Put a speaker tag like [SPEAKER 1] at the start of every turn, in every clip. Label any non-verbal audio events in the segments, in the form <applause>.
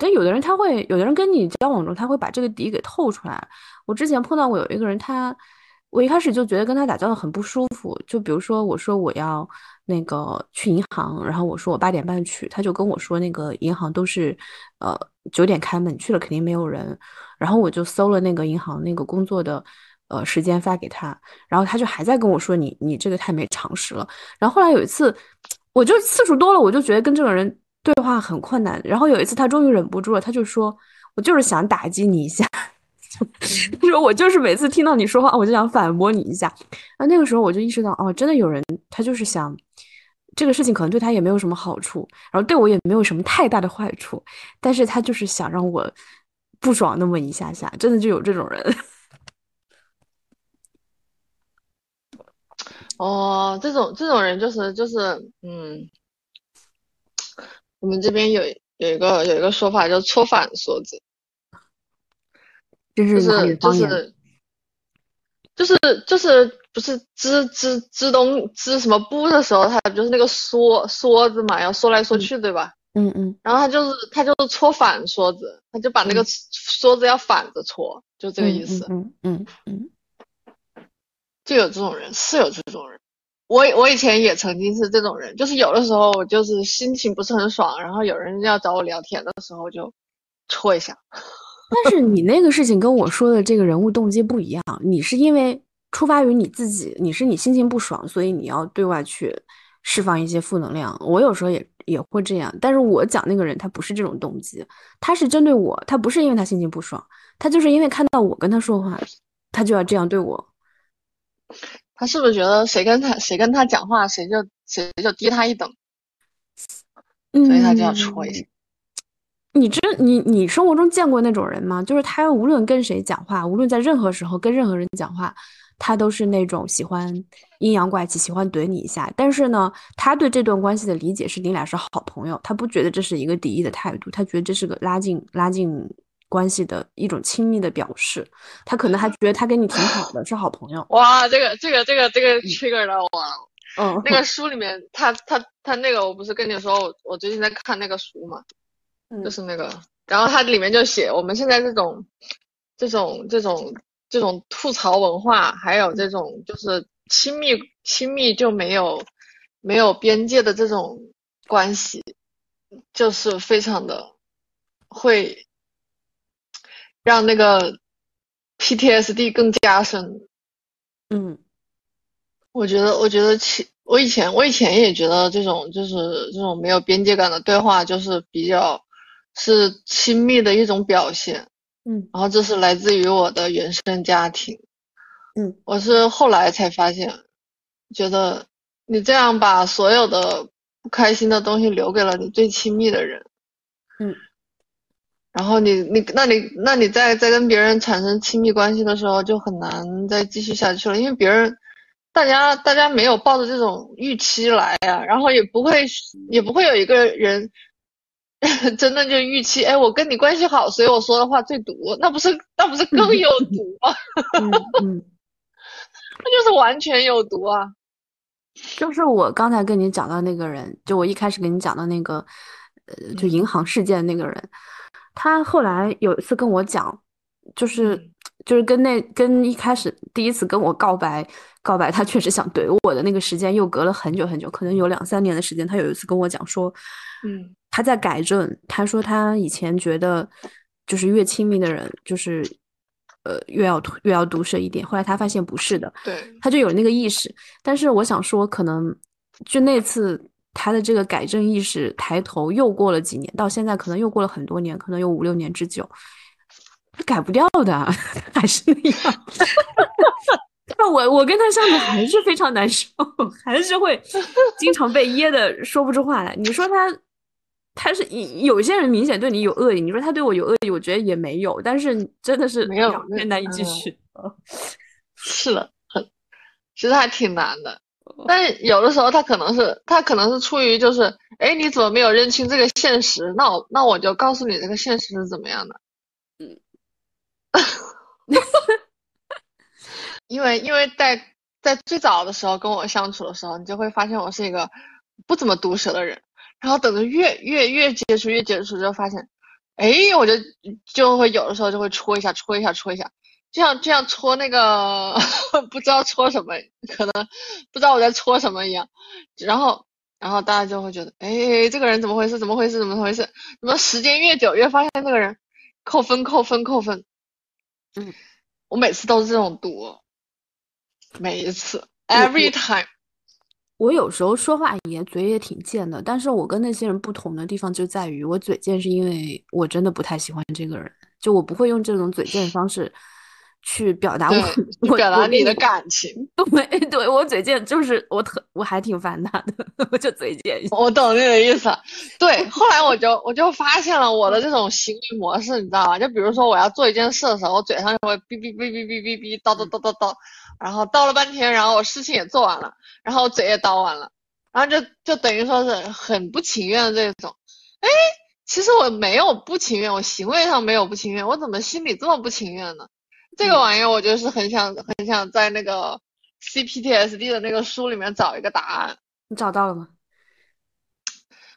[SPEAKER 1] 但有的人他会，有的人跟你交往中，他会把这个底给透出来。我之前碰到过有一个人，他我一开始就觉得跟他打交道很不舒服。就比如说，我说我要那个去银行，然后我说我八点半去，他就跟我说那个银行都是呃九点开门，去了肯定没有人。然后我就搜了那个银行那个工作的呃时间发给他，然后他就还在跟我说你你这个太没常识了。然后后来有一次，我就次数多了，我就觉得跟这个人。对话很困难，然后有一次他终于忍不住了，他就说：“我就是想打击你一下。”他说：“我就是每次听到你说话，我就想反驳你一下。”啊，那个时候我就意识到，哦，真的有人他就是想这个事情可能对他也没有什么好处，然后对我也没有什么太大的坏处，但是他就是想让我不爽那么一下下，真的就有这种人。<laughs>
[SPEAKER 2] 哦，这种这种人就是就是嗯。我们这边有有一个有一个说法叫“搓反梭子”，
[SPEAKER 1] 就是
[SPEAKER 2] 就是就是就是不是支支支东支什么布的时候，他就是那个梭梭子嘛，要说来说去，对吧？
[SPEAKER 1] 嗯嗯。
[SPEAKER 2] 然后他就是他就是搓反梭子，他就把那个梭子要反着搓，就这个意思。
[SPEAKER 1] 嗯嗯嗯。
[SPEAKER 2] 就有这种人，是有这种人。我我以前也曾经是这种人，就是有的时候就是心情不是很爽，然后有人要找我聊天的时候就戳一下。<laughs>
[SPEAKER 1] 但是你那个事情跟我说的这个人物动机不一样，你是因为出发于你自己，你是你心情不爽，所以你要对外去释放一些负能量。我有时候也也会这样，但是我讲那个人他不是这种动机，他是针对我，他不是因为他心情不爽，他就是因为看到我跟他说话，他就要这样对我。
[SPEAKER 2] 他是不是觉得谁跟他谁跟他讲话，谁就谁就低他一等，所以他就要戳一下。
[SPEAKER 1] 你知你你生活中见过那种人吗？就是他无论跟谁讲话，无论在任何时候跟任何人讲话，他都是那种喜欢阴阳怪气，喜欢怼你一下。但是呢，他对这段关系的理解是你俩是好朋友，他不觉得这是一个敌意的态度，他觉得这是个拉近拉近。关系的一种亲密的表示，他可能还觉得他跟你挺好的，是好朋友。
[SPEAKER 2] 哇，这个这个这个这个 trigger 了我。
[SPEAKER 1] 嗯，
[SPEAKER 2] 那个书里面，他他他那个，我不是跟你说，我我最近在看那个书嘛，就是那个，然后它里面就写，我们现在这种这种这种这种吐槽文化，还有这种就是亲密亲密就没有没有边界的这种关系，就是非常的会。让那个 PTSD 更加深。
[SPEAKER 1] 嗯，
[SPEAKER 2] 我觉得，我觉得其我以前我以前也觉得这种就是这种没有边界感的对话，就是比较是亲密的一种表现。
[SPEAKER 1] 嗯，
[SPEAKER 2] 然后这是来自于我的原生家庭。
[SPEAKER 1] 嗯，
[SPEAKER 2] 我是后来才发现，觉得你这样把所有的不开心的东西留给了你最亲密的人。
[SPEAKER 1] 嗯。
[SPEAKER 2] 然后你你那你那你在在跟别人产生亲密关系的时候就很难再继续下去了，因为别人大家大家没有抱着这种预期来呀，然后也不会也不会有一个人 <laughs> 真的就预期，哎，我跟你关系好，所以我说的话最毒，那不是那不是更有毒吗？<laughs> <laughs> 那就是完全有毒啊！
[SPEAKER 1] 就是我刚才跟你讲到那个人，就我一开始跟你讲的那个，呃，就银行事件那个人。他后来有一次跟我讲，就是就是跟那跟一开始第一次跟我告白告白，他确实想怼我的那个时间又隔了很久很久，可能有两三年的时间。他有一次跟我讲说，
[SPEAKER 2] 嗯，
[SPEAKER 1] 他在改正。他说他以前觉得就是越亲密的人，就是呃越要越要毒舌一点。后来他发现不是的，
[SPEAKER 2] 对，
[SPEAKER 1] 他就有那个意识。但是我想说，可能就那次。他的这个改正意识抬头，又过了几年，到现在可能又过了很多年，可能有五六年之久，他改不掉的，<laughs> 还是那样。<laughs> 那我我跟他相处还是非常难受，<laughs> 还是会经常被噎的说不出话来。你说他，他是有些人明显对你有恶意，你说他对我有恶意，我觉得也没有，但是真的是
[SPEAKER 2] 没有，
[SPEAKER 1] 难以继续。
[SPEAKER 2] 是的，很，其实还挺难的。但有的时候他可能是他可能是出于就是，哎，你怎么没有认清这个现实？那我那我就告诉你这个现实是怎么样的。<laughs>
[SPEAKER 1] 嗯，
[SPEAKER 2] 因为因为在在最早的时候跟我相处的时候，你就会发现我是一个不怎么毒舌的人。然后等着越越越接触越接触，就发现，哎，我就就会有的时候就会戳一下，戳一下，戳一下，就像就像戳那个 <laughs> 不知道戳什么，可能不知道我在戳什么一样。然后然后大家就会觉得，哎，这个人怎么回事？怎么回事？怎么回事？怎么时间越久越发现这个人扣分扣分扣分？
[SPEAKER 1] 嗯，
[SPEAKER 2] 我每次都是这种读，每一次，every time。
[SPEAKER 1] 我有时候说话也嘴也挺贱的，但是我跟那些人不同的地方就在于，我嘴贱是因为我真的不太喜欢这个人，就我不会用这种嘴贱的方式去表达我，我
[SPEAKER 2] 表达你的感情。<laughs>
[SPEAKER 1] 对，对我嘴贱就是我特我还挺烦他的，<laughs> 我就嘴贱。
[SPEAKER 2] 我懂你的意思。对，后来我就我就发现了我的这种行为模式，你知道吧？就比如说我要做一件事的时候，我嘴上就会哔哔哔哔哔哔哔叨叨叨叨叨。然后叨了半天，然后我事情也做完了，然后嘴也叨完了，然后就就等于说是很不情愿的这种。哎，其实我没有不情愿，我行为上没有不情愿，我怎么心里这么不情愿呢？这个玩意儿我就是很想很想在那个 CPTSD 的那个书里面找一个答案。
[SPEAKER 1] 你找到了吗？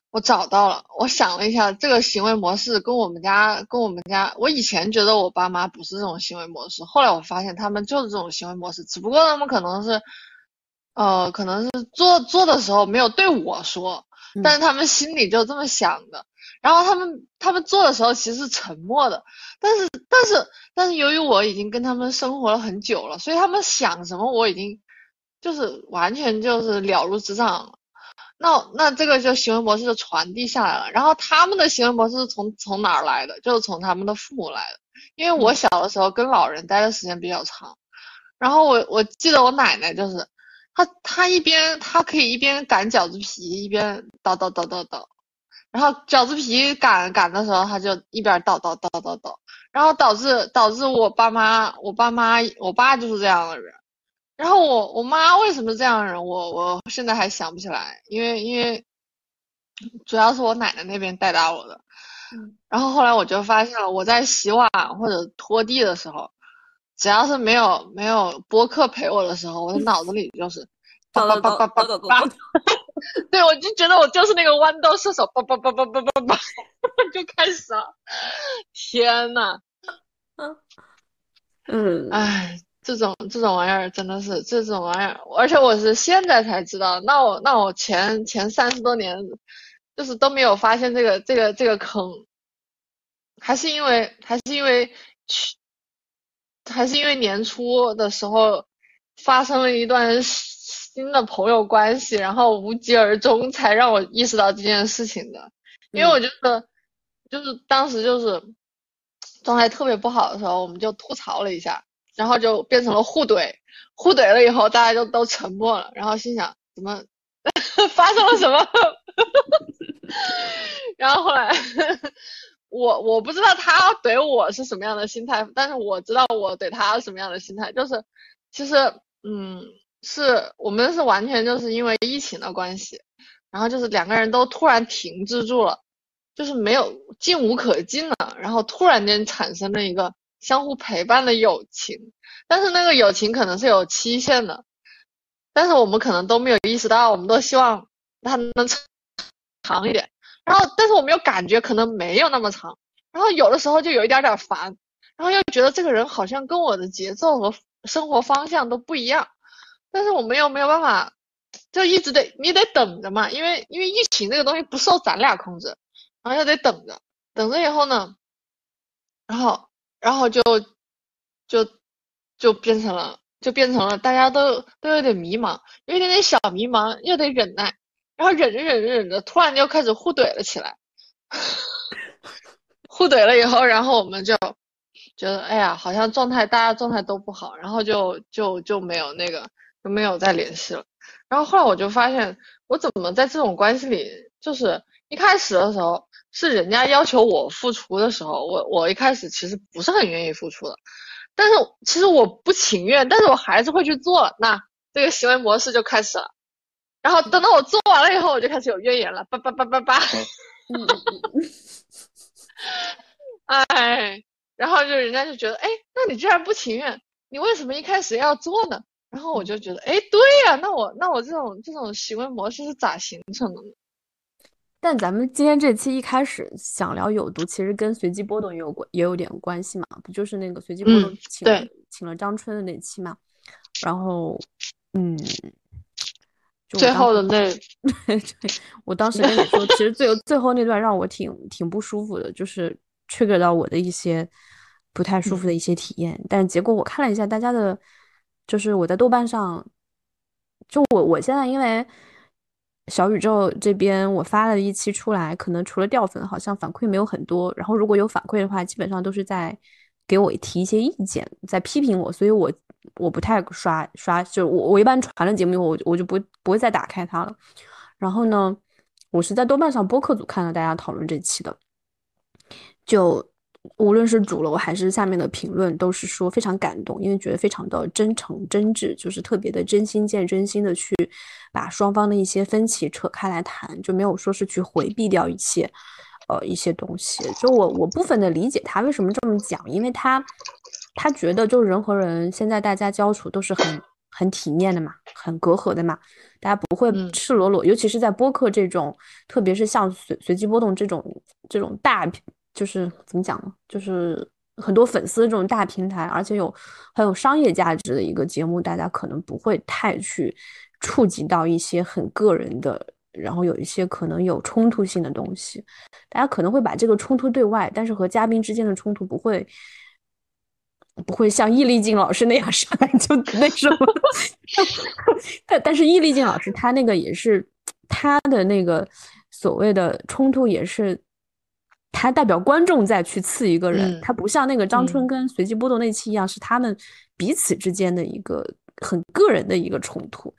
[SPEAKER 2] 我找到了，我想了一下，这个行为模式跟我们家跟我们家，我以前觉得我爸妈不是这种行为模式，后来我发现他们就是这种行为模式，只不过他们可能是，呃，可能是做做的时候没有对我说，但是他们心里就这么想的，然后他们他们做的时候其实是沉默的，但是但是但是由于我已经跟他们生活了很久了，所以他们想什么我已经就是完全就是了如指掌了。那那这个就行为模式就传递下来了，然后他们的行为模式是从从哪儿来的？就是从他们的父母来的。因为我小的时候跟老人待的时间比较长，然后我我记得我奶奶就是，她她一边她可以一边擀饺子皮一边叨叨叨叨叨，然后饺子皮擀擀的时候，他就一边倒倒倒倒倒，然后导致导致我爸妈我爸妈我爸就是这样的人。然后我我妈为什么这样人，我我现在还想不起来，因为因为主要是我奶奶那边带大我的。然后后来我就发现了，我在洗碗或者拖地的时候，只要是没有没有播客陪我的时候，我的脑子里就是叭叭叭叭叭叭叭。对，我就觉得我就是那个豌豆射手，叭叭叭叭叭叭叭，<laughs> 就开始了。天呐，
[SPEAKER 1] 嗯嗯，
[SPEAKER 2] 哎。这种这种玩意儿真的是这种玩意儿，而且我是现在才知道。那我那我前前三十多年，就是都没有发现这个这个这个坑，还是因为还是因为去，还是因为年初的时候发生了一段新的朋友关系，然后无疾而终，才让我意识到这件事情的。因为我觉得，就是当时就是状态特别不好的时候，我们就吐槽了一下。然后就变成了互怼，互怼了以后，大家就都沉默了。然后心想，怎么 <laughs> 发生了什么？<laughs> 然后后来，我我不知道他怼我是什么样的心态，但是我知道我怼他什么样的心态。就是，其实，嗯，是我们是完全就是因为疫情的关系，然后就是两个人都突然停滞住了，就是没有进无可进了，然后突然间产生了一个。相互陪伴的友情，但是那个友情可能是有期限的，但是我们可能都没有意识到，我们都希望它能长一点，然后但是我们又感觉可能没有那么长，然后有的时候就有一点点烦，然后又觉得这个人好像跟我的节奏和生活方向都不一样，但是我们又没有办法，就一直得你得等着嘛，因为因为疫情这个东西不受咱俩控制，然后又得等着，等着以后呢，然后。然后就就就变成了，就变成了大家都都有点迷茫，有一点点小迷茫，又得忍耐，然后忍着忍着忍着，突然就开始互怼了起来。<laughs> 互怼了以后，然后我们就觉得，哎呀，好像状态大家状态都不好，然后就就就没有那个就没有再联系了。然后后来我就发现，我怎么在这种关系里，就是一开始的时候。是人家要求我付出的时候，我我一开始其实不是很愿意付出的，但是其实我不情愿，但是我还是会去做，那这个行为模式就开始了。然后等到我做完了以后，我就开始有怨言了，叭叭叭叭叭。<laughs> 哎，然后就人家就觉得，哎，那你既然不情愿，你为什么一开始要做呢？然后我就觉得，哎，对呀，那我那我这种这种行为模式是咋形成的呢？
[SPEAKER 1] 但咱们今天这期一开始想聊有毒，其实跟随机波动也有关，也有点关系嘛，不就是那个随机波动请了、请了张春的那期嘛？然后，嗯，
[SPEAKER 2] 最后的那，<laughs>
[SPEAKER 1] 对，我当时跟你说，其实最最后那段让我挺挺不舒服的，就是 trigger 到我的一些不太舒服的一些体验。但是结果我看了一下大家的，就是我在豆瓣上，就我我现在因为。小宇宙这边我发了一期出来，可能除了掉粉，好像反馈没有很多。然后如果有反馈的话，基本上都是在给我提一些意见，在批评我，所以我我不太刷刷，就我我一般传了节目以后，我我就不不会再打开它了。然后呢，我是在豆瓣上播客组看到大家讨论这期的，就。无论是主楼还是下面的评论，都是说非常感动，因为觉得非常的真诚真挚，就是特别的真心见真心的去把双方的一些分歧扯开来谈，就没有说是去回避掉一些呃一些东西。就我我部分的理解他为什么这么讲，因为他他觉得就人和人现在大家交处都是很很体面的嘛，很隔阂的嘛，大家不会赤裸裸，尤其是在播客这种，特别是像随随机波动这种这种大。就是怎么讲呢？就是很多粉丝这种大平台，而且有很有商业价值的一个节目，大家可能不会太去触及到一些很个人的，然后有一些可能有冲突性的东西。大家可能会把这个冲突对外，但是和嘉宾之间的冲突不会不会像易立竞老师那样上来就 <laughs> 那什么。但但是易立竞老师他那个也是他的那个所谓的冲突也是。他代表观众再去刺一个人，他不像那个张春跟随机波动那期一样，是他们彼此之间的一个很个人的一个冲突。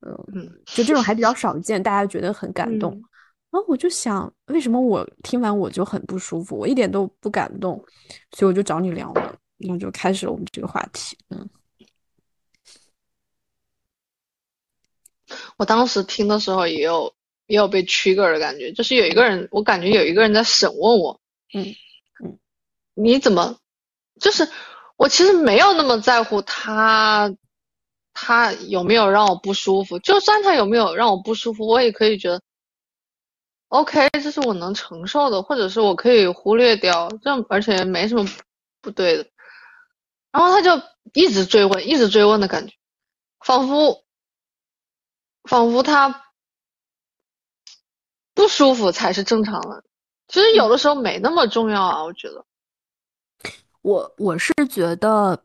[SPEAKER 1] 嗯，就这种还比较少见，大家觉得很感动。然后我就想，为什么我听完我就很不舒服，我一点都不感动，所以我就找你聊了，那就开始了我们这个话题。嗯，
[SPEAKER 2] 我当时听的时候也有。也有被 trigger 的感觉，就是有一个人，我感觉有一个人在审问我，
[SPEAKER 1] 嗯嗯，
[SPEAKER 2] 你怎么，就是我其实没有那么在乎他，他有没有让我不舒服，就算他有没有让我不舒服，我也可以觉得，OK，这是我能承受的，或者是我可以忽略掉，这而且没什么不对的，然后他就一直追问，一直追问的感觉，仿佛，仿佛他。不舒服才是正常的，其实有的时候没那么重要啊，我觉得。
[SPEAKER 1] 我我是觉得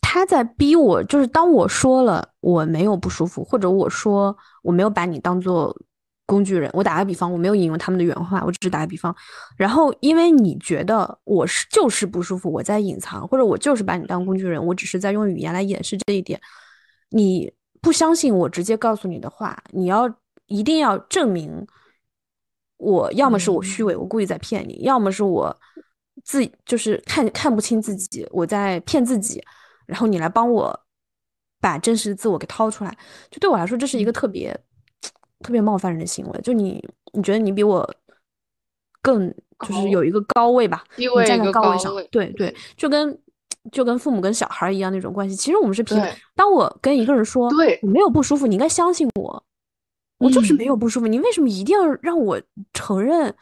[SPEAKER 1] 他在逼我，就是当我说了我没有不舒服，或者我说我没有把你当做工具人，我打个比方，我没有引用他们的原话，我只是打个比方。然后因为你觉得我是就是不舒服，我在隐藏，或者我就是把你当工具人，我只是在用语言来掩饰这一点。你不相信我直接告诉你的话，你要。一定要证明，我要么是我虚伪，我故意在骗你；要么是我自就是看看不清自己，我在骗自己。然后你来帮我把真实的自我给掏出来，就对我来说，这是一个特别特别冒犯人的行为。就你，你觉得你比我更就是有一个高位吧？你站在高位上，对对，就跟就跟父母跟小孩一样那种关系。其实我们是平等。当我跟一个人说，
[SPEAKER 2] 对
[SPEAKER 1] 我没有不舒服，你应该相信我。我就是没有不舒服，你为什么一定要让我承认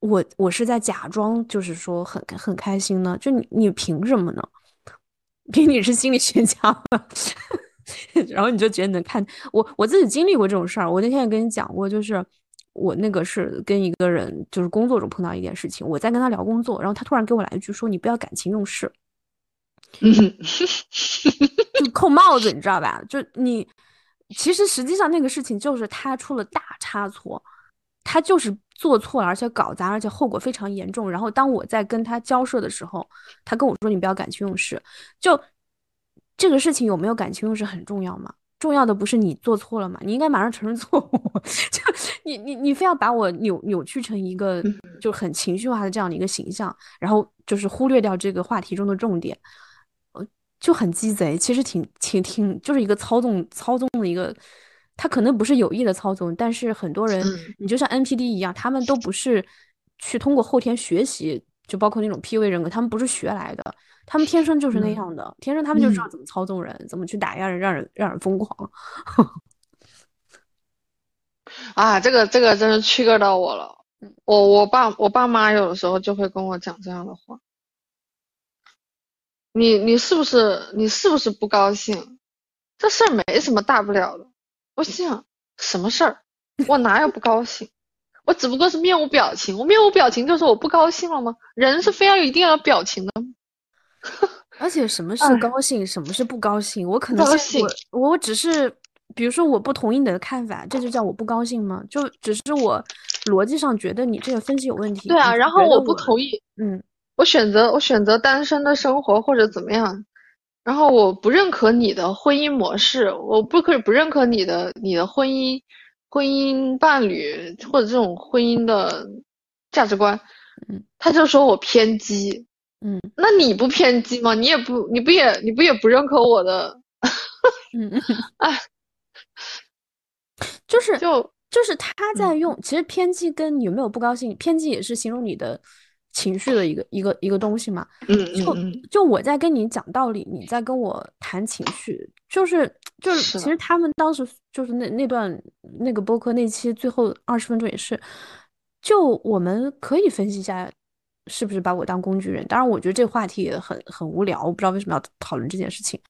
[SPEAKER 1] 我我是在假装，就是说很很开心呢？就你你凭什么呢？凭你是心理学家吗？<laughs> 然后你就觉得能看我我自己经历过这种事儿。我那天也跟你讲过，就是我那个是跟一个人就是工作中碰到一件事情，我在跟他聊工作，然后他突然给我来一句说：“你不要感情用事。”
[SPEAKER 2] 嗯，
[SPEAKER 1] 就扣帽子，你知道吧？就你。其实实际上那个事情就是他出了大差错，他就是做错了，而且搞砸，而且后果非常严重。然后当我在跟他交涉的时候，他跟我说：“你不要感情用事。”就这个事情有没有感情用事很重要吗？重要的不是你做错了吗？你应该马上承认错误。<laughs> 就你你你非要把我扭扭曲成一个就很情绪化的这样的一个形象，然后就是忽略掉这个话题中的重点。就很鸡贼，其实挺挺挺，就是一个操纵操纵的一个，他可能不是有意的操纵，但是很多人，你就像 NPD 一样，他们都不是去通过后天学习，就包括那种 PUA 人格，他们不是学来的，他们天生就是那样的，天生他们就知道怎么操纵人，怎么去打压人，让人让人疯狂。<laughs>
[SPEAKER 2] 啊，这个这个真是区隔到我了。我我爸我爸妈有的时候就会跟我讲这样的话。你你是不是你是不是不高兴？这事儿没什么大不了的。我心想什么事儿？我哪有不高兴？我只不过是面无表情。我面无表情就是我不高兴了吗？人是非要一定要表情的吗？<laughs>
[SPEAKER 1] 而且什么是高兴，什么是不高兴？我可能我我只是，比如说我不同意你的看法，这就叫我不高兴吗？就只是我逻辑上觉得你这个分析有问题。
[SPEAKER 2] 对啊，然后
[SPEAKER 1] 我
[SPEAKER 2] 不同意，
[SPEAKER 1] 嗯。
[SPEAKER 2] 我选择我选择单身的生活或者怎么样，然后我不认可你的婚姻模式，我不可以不认可你的你的婚姻婚姻伴侣或者这种婚姻的价值观，
[SPEAKER 1] 嗯，
[SPEAKER 2] 他就说我偏激，
[SPEAKER 1] 嗯，
[SPEAKER 2] 那你不偏激吗？你也不你不也你不也不认可我的，
[SPEAKER 1] 嗯嗯，<laughs>
[SPEAKER 2] 哎，
[SPEAKER 1] 就是
[SPEAKER 2] 就
[SPEAKER 1] 就是他在用，其实偏激跟有没有不高兴，偏激也是形容你的。情绪的一个一个一个东西嘛，
[SPEAKER 2] 嗯
[SPEAKER 1] 就就我在跟你讲道理，你在跟我谈情绪，就是就是，其实他们当时就是那那段那个播客那期最后二十分钟也是，就我们可以分析一下，是不是把我当工具人？当然，我觉得这个话题也很很无聊，我不知道为什么要讨论这件事情，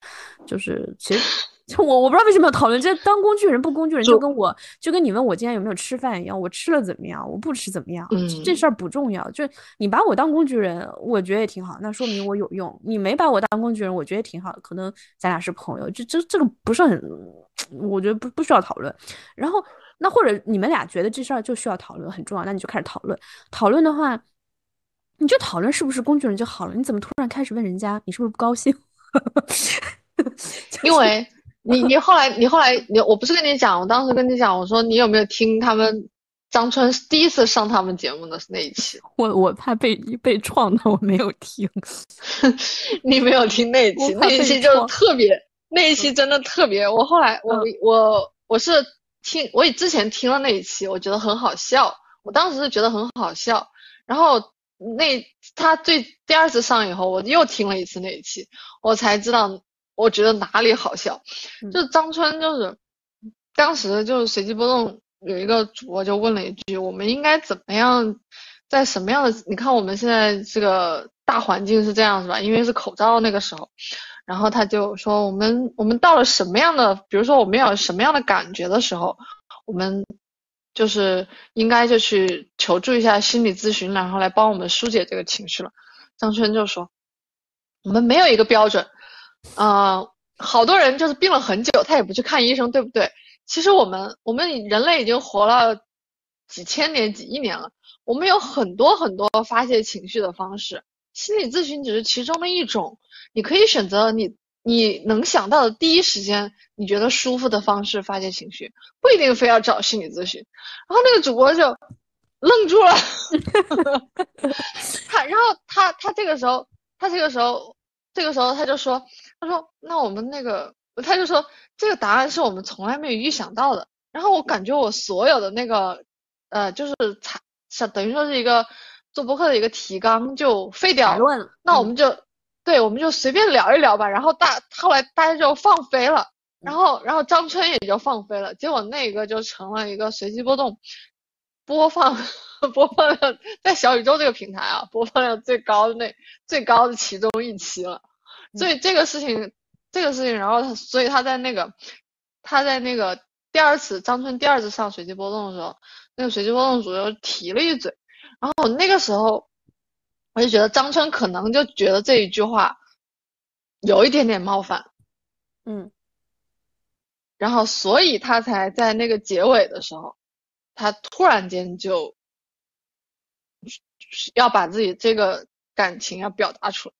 [SPEAKER 1] 就是其实。就我我不知道为什么要讨论这当工具人不工具人，就跟我就跟你问我今天有没有吃饭一样，我吃了怎么样，我不吃怎么样，这事儿不重要。就你把我当工具人，我觉得也挺好，那说明我有用；你没把我当工具人，我觉得也挺好，可能咱俩是朋友。这这这个不是很，我觉得不不需要讨论。然后那或者你们俩觉得这事儿就需要讨论很重要，那你就开始讨论。讨论的话，你就讨论是不是工具人就好了。你怎么突然开始问人家你是不是不高兴？<laughs>
[SPEAKER 2] 因为。你你后来你后来你我不是跟你讲，我当时跟你讲，我说你有没有听他们张春第一次上他们节目的那一期？<laughs>
[SPEAKER 1] 我我怕被被撞的，我没有听。<laughs>
[SPEAKER 2] 你没有听那一期，那一期就特别，那一期真的特别。我后来我我我是听我也之前听了那一期，我觉得很好笑，我当时是觉得很好笑。然后那他最第二次上以后，我又听了一次那一期，我才知道。我觉得哪里好笑，就是张春，就是当时就是随机波动有一个主播就问了一句：“我们应该怎么样，在什么样的？你看我们现在这个大环境是这样，是吧？因为是口罩那个时候，然后他就说我们我们到了什么样的，比如说我们有什么样的感觉的时候，我们就是应该就去求助一下心理咨询，然后来帮我们疏解这个情绪了。”张春就说：“我们没有一个标准。”啊，好多人就是病了很久，他也不去看医生，对不对？其实我们我们人类已经活了几千年、几亿年了，我们有很多很多发泄情绪的方式，心理咨询只是其中的一种。你可以选择你你能想到的第一时间你觉得舒服的方式发泄情绪，不一定非要找心理咨询。然后那个主播就愣住了，<laughs> <laughs> 他然后他他这个时候他这个时候这个时候他就说。他说：“那我们那个，他就说这个答案是我们从来没有预想到的。然后我感觉我所有的那个，呃，就是才，像等于说是一个做博客的一个提纲就废掉了。那我们就，对，我们就随便聊一聊吧。然后大后来大家就放飞了，然后然后张春也就放飞了。结果那个就成了一个随机波动播放 <laughs> 播放量在小宇宙这个平台啊，播放量最高的那最高的其中一期了。”所以这个事情，这个事情，然后他，所以他在那个，他在那个第二次张春第二次上随机波动的时候，那个随机波动主又提了一嘴，然后那个时候，我就觉得张春可能就觉得这一句话有一点点冒犯，
[SPEAKER 1] 嗯，
[SPEAKER 2] 然后所以他才在那个结尾的时候，他突然间就要把自己这个感情要表达出来。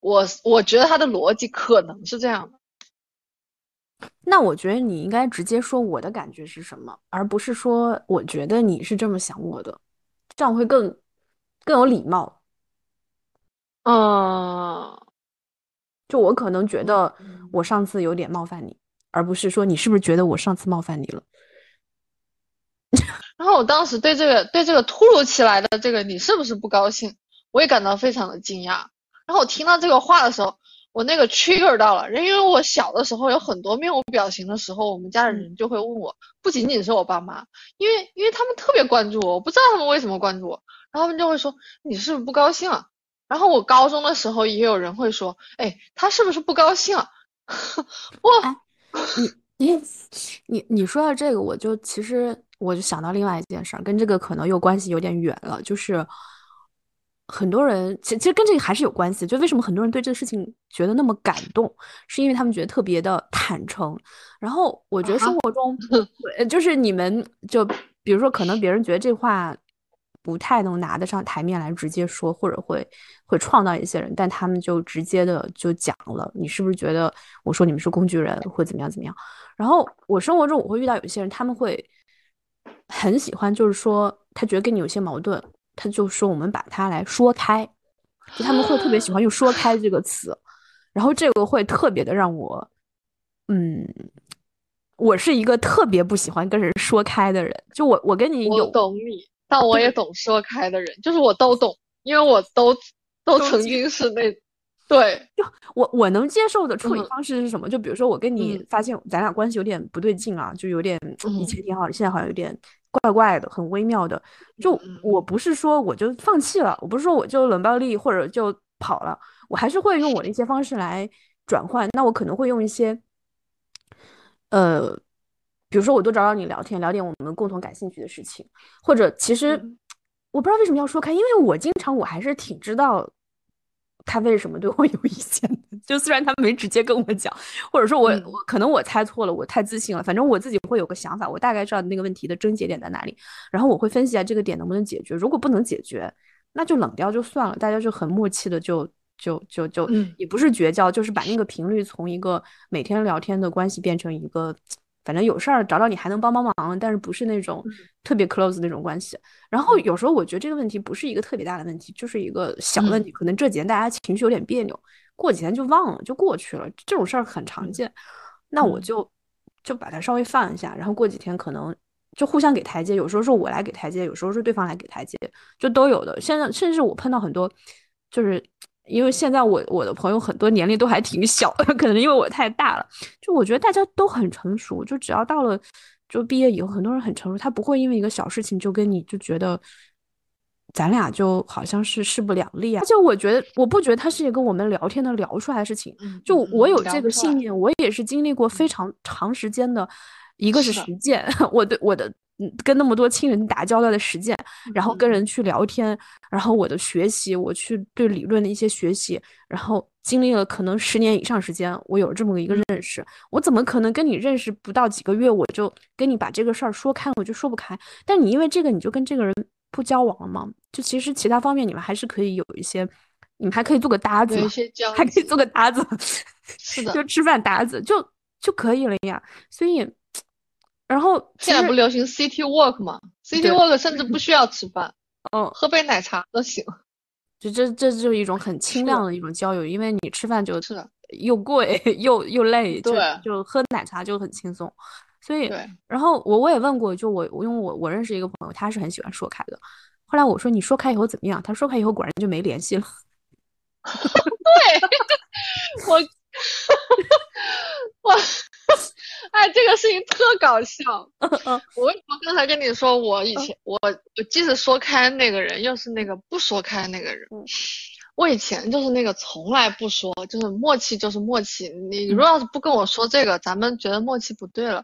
[SPEAKER 2] 我我觉得他的逻辑可能是这样的，
[SPEAKER 1] 那我觉得你应该直接说我的感觉是什么，而不是说我觉得你是这么想我的，这样会更更有礼貌。
[SPEAKER 2] 嗯，
[SPEAKER 1] 就我可能觉得我上次有点冒犯你，而不是说你是不是觉得我上次冒犯你了。
[SPEAKER 2] 然后我当时对这个对这个突如其来的这个你是不是不高兴，我也感到非常的惊讶。然后我听到这个话的时候，我那个 trigger 到了，因为我小的时候有很多面无表情的时候，我们家的人就会问我，不仅仅是我爸妈，因为因为他们特别关注我，我不知道他们为什么关注我，然后他们就会说你是不是不高兴啊？然后我高中的时候也有人会说，哎，他是不是不高兴啊？<laughs>
[SPEAKER 1] 我，你你你你说到这个，我就其实我就想到另外一件事儿，跟这个可能又关系有点远了，就是。很多人其其实跟这个还是有关系，就为什么很多人对这个事情觉得那么感动，是因为他们觉得特别的坦诚。然后我觉得生活中，就是你们就比如说，可能别人觉得这话不太能拿得上台面来直接说，或者会会创造一些人，但他们就直接的就讲了。你是不是觉得我说你们是工具人，或怎么样怎么样？然后我生活中我会遇到有一些人，他们会很喜欢，就是说他觉得跟你有些矛盾。他就说我们把它来说开，就他们会特别喜欢用“说开”这个词，然后这个会特别的让我，嗯，我是一个特别不喜欢跟人说开的人。就我，我跟你有
[SPEAKER 2] 懂你，但我也懂说开的人，就是我都懂，因为我都都曾经是那，对，
[SPEAKER 1] 就我我能接受的处理方式是什么？就比如说我跟你发现咱俩关系有点不对劲啊，就有点以前挺好的，现在好像有点。怪怪的，很微妙的。就我不是说我就放弃了，我不是说我就冷暴力或者就跑了，我还是会用我的一些方式来转换。那我可能会用一些，呃，比如说我多找找你聊天，聊点我们共同感兴趣的事情，或者其实我不知道为什么要说开，因为我经常我还是挺知道。他为什么对我有意见？<laughs> 就虽然他没直接跟我讲，或者说我我可能我猜错了，我太自信了。反正我自己会有个想法，我大概知道那个问题的症结点在哪里，然后我会分析一下这个点能不能解决。如果不能解决，那就冷掉就算了，大家就很默契的就就就就也不是绝交，就是把那个频率从一个每天聊天的关系变成一个。反正有事儿找找你还能帮帮忙，但是不是那种特别 close 那种关系。然后有时候我觉得这个问题不是一个特别大的问题，就是一个小问题，可能这几天大家情绪有点别扭，过几天就忘了，就过去了。这种事儿很常见。那我就就把它稍微放一下，然后过几天可能就互相给台阶。有时候是我来给台阶，有时候是对方来给台阶，就都有的。现在甚至我碰到很多，就是。因为现在我我的朋友很多年龄都还挺小，可能因为我太大了。就我觉得大家都很成熟，就只要到了就毕业以后，很多人很成熟，他不会因为一个小事情就跟你就觉得咱俩就好像是势不两立啊。而且我觉得我不觉得它是一个我们聊天能聊出来的事情。就我有这个信念，我也是经历过非常长时间的一个是实践，我对 <laughs> 我的。嗯，跟那么多亲人打交道的实践，然后跟人去聊天，然后我的学习，我去对理论的一些学习，然后经历了可能十年以上时间，我有这么一个认识，我怎么可能跟你认识不到几个月，我就跟你把这个事儿说开，我就说不开。但你因为这个，你就跟这个人不交往了吗？就其实其他方面你们还是可以有一些，你们还可以做个搭子，还可以做个搭子，
[SPEAKER 2] 是的，<laughs>
[SPEAKER 1] 就吃饭搭子就就可以了呀。所以。然后
[SPEAKER 2] 现在不流行 city walk 吗？city walk 甚至不需要吃饭，<laughs>
[SPEAKER 1] 嗯，
[SPEAKER 2] 喝杯奶茶都行。
[SPEAKER 1] 就这这就是一种很清亮的一种交友，因为你吃饭就是又贵又又累，
[SPEAKER 2] 对，
[SPEAKER 1] 就喝奶茶就很轻松。所以，然后我我也问过，就我因为我我认识一个朋友，他是很喜欢说开的。后来我说你说开以后怎么样？他说开以后果然就没联系了。<laughs>
[SPEAKER 2] 对，<laughs> 我我。哎，这个事情特搞笑。我为什么刚才跟你说，我以前我我既是说开那个人，又是那个不说开那个人。我以前就是那个从来不说，就是默契就是默契。你如果要是不跟我说这个，咱们觉得默契不对了；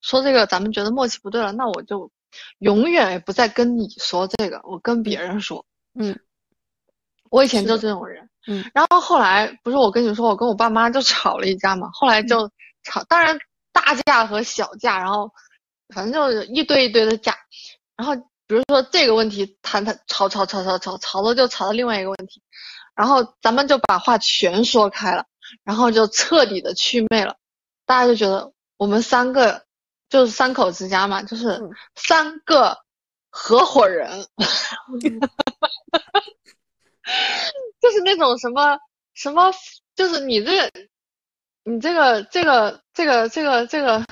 [SPEAKER 2] 说这个，咱们觉得默契不对了，那我就永远也不再跟你说这个，我跟别人说。
[SPEAKER 1] 嗯，
[SPEAKER 2] 我以前就这种人。
[SPEAKER 1] 嗯，
[SPEAKER 2] 然后后来不是我跟你说，我跟我爸妈就 <laughs> 吵了一架嘛。后来就吵，当然。大架和小架，然后反正就是一堆一堆的架，然后比如说这个问题谈谈吵吵吵吵吵吵了就吵到另外一个问题，然后咱们就把话全说开了，然后就彻底的祛魅了，大家就觉得我们三个就是三口之家嘛，就是三个合伙人，<laughs> 就是那种什么什么，就是你这个。你这个这个这个这个这个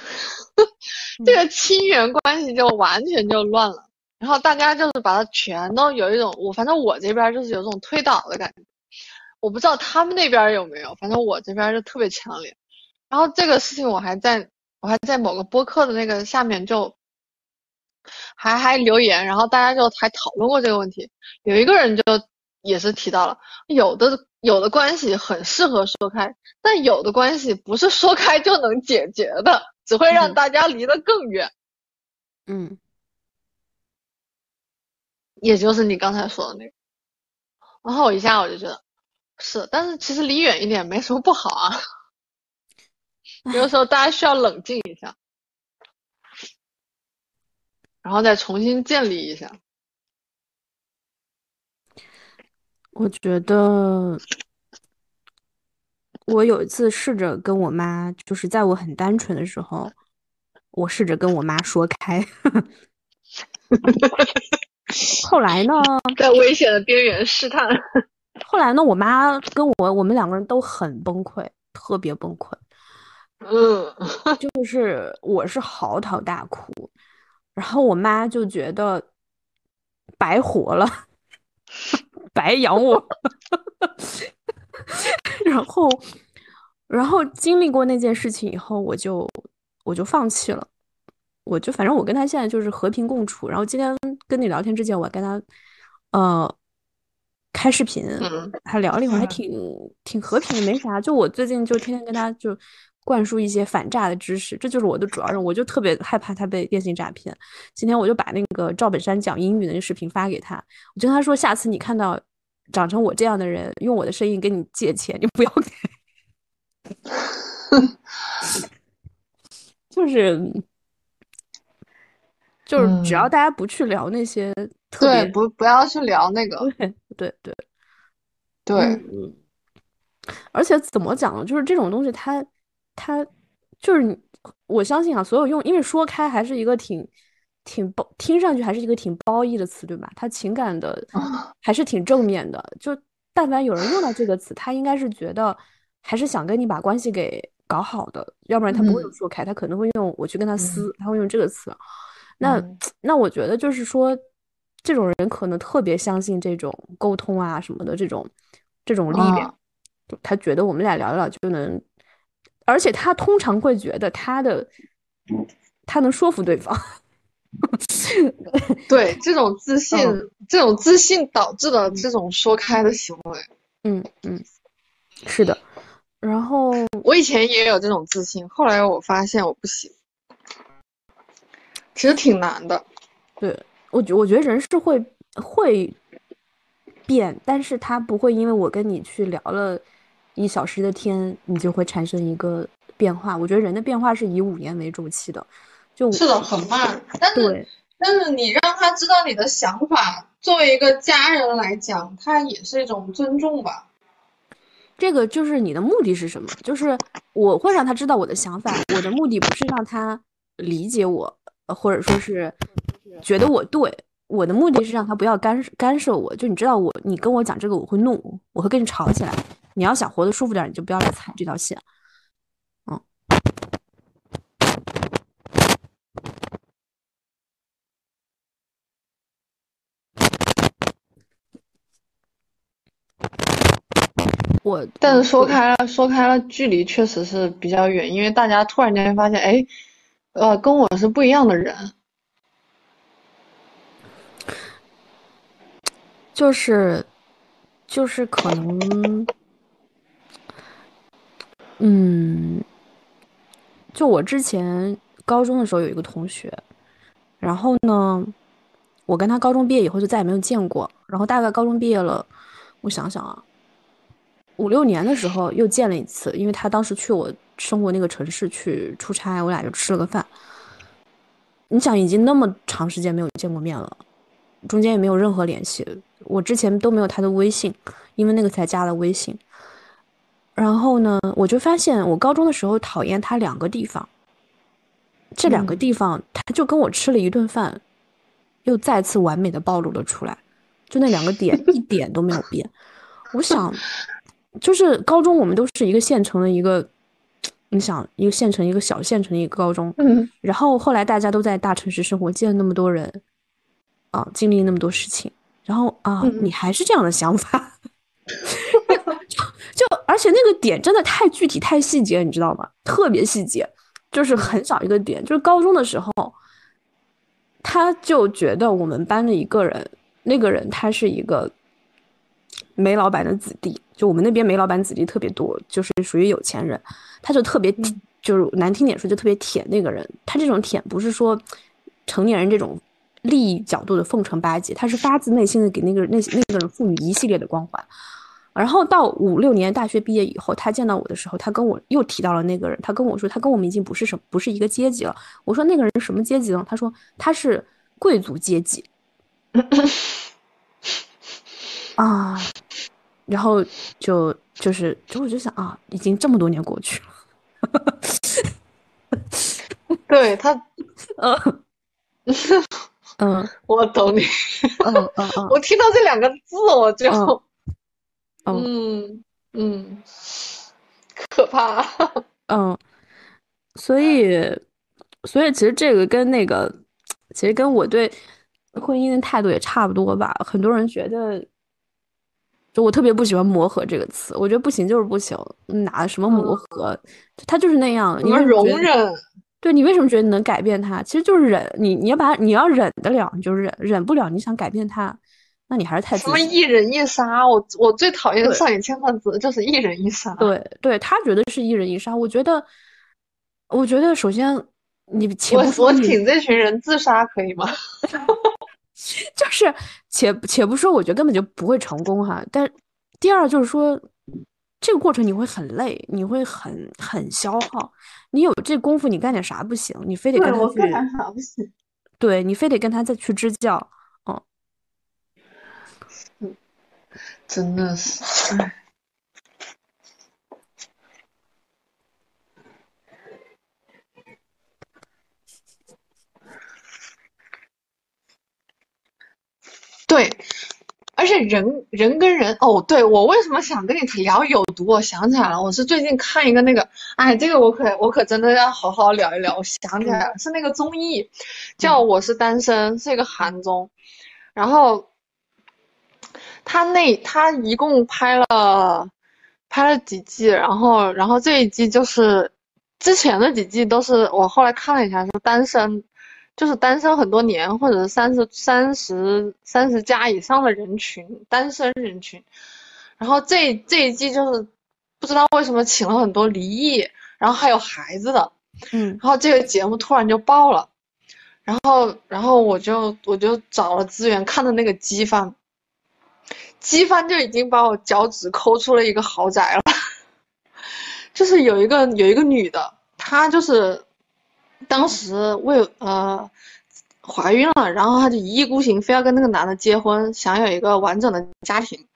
[SPEAKER 2] <laughs> 这个亲缘关系就完全就乱了，然后大家就是把它全都有一种我反正我这边就是有种推倒的感觉，我不知道他们那边有没有，反正我这边就特别强烈。然后这个事情我还在我还在某个播客的那个下面就还还留言，然后大家就还讨论过这个问题。有一个人就也是提到了，有的有的关系很适合说开，但有的关系不是说开就能解决的，只会让大家离得更远。
[SPEAKER 1] 嗯，
[SPEAKER 2] 也就是你刚才说的那个。然后我一下我就觉得是，但是其实离远一点没什么不好啊。有的时候大家需要冷静一下，然后再重新建立一下。
[SPEAKER 1] 我觉得我有一次试着跟我妈，就是在我很单纯的时候，我试着跟我妈说开。后来呢，<laughs>
[SPEAKER 2] 在危险的边缘试探。<laughs>
[SPEAKER 1] 后来呢，我妈跟我，我们两个人都很崩溃，特别崩溃。
[SPEAKER 2] 嗯，
[SPEAKER 1] 就是我是嚎啕大哭，然后我妈就觉得白活了，<laughs> 白养我。<laughs> 然后，然后经历过那件事情以后，我就我就放弃了。我就反正我跟他现在就是和平共处。然后今天跟你聊天之前，我还跟他呃开视频，还聊了一会儿，还挺挺和平的，没啥。就我最近就天天跟他就灌输一些反诈的知识，这就是我的主要任务。我就特别害怕他被电信诈骗。今天我就把那个赵本山讲英语的那视频发给他，我就跟他说：下次你看到长成我这样的人用我的声音跟你借钱，你不要给。<laughs> 就是。就是只要大家不去聊那些，
[SPEAKER 2] 对，不不要去聊那个，
[SPEAKER 1] 对对对
[SPEAKER 2] 对，
[SPEAKER 1] 嗯。而且怎么讲呢？就是这种东西，它它就是我相信啊，所有用，因为说开还是一个挺挺包，听上去还是一个挺褒义的词，对吧？他情感的还是挺正面的。就但凡有人用到这个词，他应该是觉得还是想跟你把关系给搞好的，要不然他不会用说开，他可能会用我去跟他撕，他会用这个词。那那我觉得就是说，这种人可能特别相信这种沟通啊什么的这种这种力量，他觉得我们俩聊一聊就能，而且他通常会觉得他的他能说服对方。
[SPEAKER 2] 对这种自信，这种自信导致的这种说开的行为，
[SPEAKER 1] 嗯嗯，是的。然后
[SPEAKER 2] 我以前也有这种自信，后来我发现我不行。其实挺难的，
[SPEAKER 1] 对我觉我觉得人是会会变，但是他不会因为我跟你去聊了一小时的天，你就会产生一个变化。我觉得人的变化是以五年为周期的，就是
[SPEAKER 2] 的很慢。但是但是你让他知道你的想法，作为一个家人来讲，他也是一种尊重吧。
[SPEAKER 1] 这个就是你的目的是什么？就是我会让他知道我的想法，我的目的不是让他理解我。或者说是觉得我对我的目的是让他不要干干涉我，就你知道我你跟我讲这个我会怒，我会跟你吵起来。你要想活得舒服点，你就不要来踩这条线。嗯，我
[SPEAKER 2] 但是说开了说开了，距离确实是比较远，因为大家突然间发现，哎。呃，跟我是不一样的人，
[SPEAKER 1] 就是就是可能，嗯，就我之前高中的时候有一个同学，然后呢，我跟他高中毕业以后就再也没有见过，然后大概高中毕业了，我想想啊，五六年的时候又见了一次，因为他当时去我。生活那个城市去出差，我俩就吃了个饭。你想，已经那么长时间没有见过面了，中间也没有任何联系。我之前都没有他的微信，因为那个才加了微信。然后呢，我就发现我高中的时候讨厌他两个地方，这两个地方他就跟我吃了一顿饭，又再次完美的暴露了出来。就那两个点一点都没有变。我想，就是高中我们都是一个县城的一个。你想一个县城，一个小县城的一个高中，
[SPEAKER 2] 嗯，
[SPEAKER 1] 然后后来大家都在大城市生活，见了那么多人，啊，经历那么多事情，然后啊，你还是这样的想法，<laughs> 而且那个点真的太具体、太细节，你知道吗？特别细节，就是很小一个点。就是高中的时候，他就觉得我们班的一个人，那个人他是一个煤老板的子弟，就我们那边煤老板子弟特别多，就是属于有钱人，他就特别，就是难听点说，就特别舔那个人。他这种舔不是说成年人这种利益角度的奉承巴结，他是发自内心的给那个那那个人赋予一系列的光环。然后到五六年大学毕业以后，他见到我的时候，他跟我又提到了那个人。他跟我说，他跟我们已经不是什不是一个阶级了。我说那个人什么阶级呢？他说他是贵族阶级。啊，然后就就是就我就想啊，已经这么多年过去了。<laughs>
[SPEAKER 2] 对他，
[SPEAKER 1] 嗯 <laughs> 嗯，
[SPEAKER 2] 我懂你。
[SPEAKER 1] 嗯嗯嗯，
[SPEAKER 2] 我听到这两个字，我就。
[SPEAKER 1] 嗯
[SPEAKER 2] 嗯，可怕。<laughs>
[SPEAKER 1] 嗯，所以，所以其实这个跟那个，其实跟我对婚姻的态度也差不多吧。很多人觉得，就我特别不喜欢“磨合”这个词，我觉得不行就是不行，哪什么磨合，他就是那样。你
[SPEAKER 2] 容忍？
[SPEAKER 1] 对你为什么觉得你能改变他？其实就是忍。你你要把你要忍得了，你就忍；忍不了，你想改变他。那你还是太
[SPEAKER 2] 什么一人一杀？我我最讨厌上野千鹤子就是一人一杀。
[SPEAKER 1] 对对，他觉得是一人一杀。我觉得，我觉得首先你 <laughs> 且不说
[SPEAKER 2] 我挺这群人自杀可以吗？<laughs>
[SPEAKER 1] 就是且且不说，我觉得根本就不会成功哈。但第二就是说，这个过程你会很累，你会很很消耗。你有这功夫，你干点啥不行？你非得跟他去，
[SPEAKER 2] 干啥不行？
[SPEAKER 1] 对你非得跟他再去支教。
[SPEAKER 2] 真的是，唉。对，而且人人跟人哦，对我为什么想跟你聊有毒？我想起来了，我是最近看一个那个，哎，这个我可我可真的要好好聊一聊。我想起来了，是那个综艺，叫《我是单身》，是一个韩综，然后。他那他一共拍了拍了几季，然后然后这一季就是之前的几季都是我后来看了一下是单身，就是单身很多年或者是三十三十三十加以上的人群单身人群，然后这这一季就是不知道为什么请了很多离异然后还有孩子的，
[SPEAKER 1] 嗯，
[SPEAKER 2] 然后这个节目突然就爆了，然后然后我就我就找了资源看的那个机翻。机翻就已经把我脚趾抠出了一个豪宅了，<laughs> 就是有一个有一个女的，她就是当时为呃怀孕了，然后她就一意孤行，非要跟那个男的结婚，想有一个完整的家庭，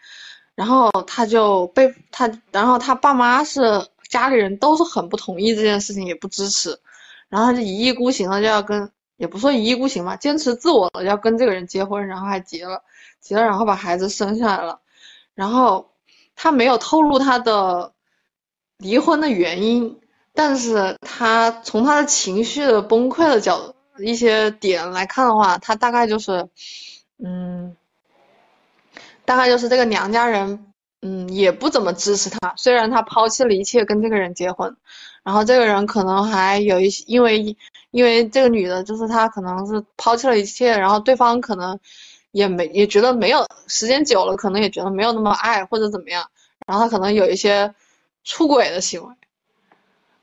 [SPEAKER 2] 然后她就被她，然后她爸妈是家里人都是很不同意这件事情，也不支持，然后她就一意孤行了，就要跟也不说一意孤行吧，坚持自我了，要跟这个人结婚，然后还结了。结了，然后把孩子生下来了，然后他没有透露他的离婚的原因，但是他从他的情绪的崩溃的角一些点来看的话，他大概就是，嗯，大概就是这个娘家人，嗯，也不怎么支持他，虽然他抛弃了一切跟这个人结婚，然后这个人可能还有一些，因为因为这个女的，就是他可能是抛弃了一切，然后对方可能。也没也觉得没有时间久了，可能也觉得没有那么爱或者怎么样，然后他可能有一些出轨的行为，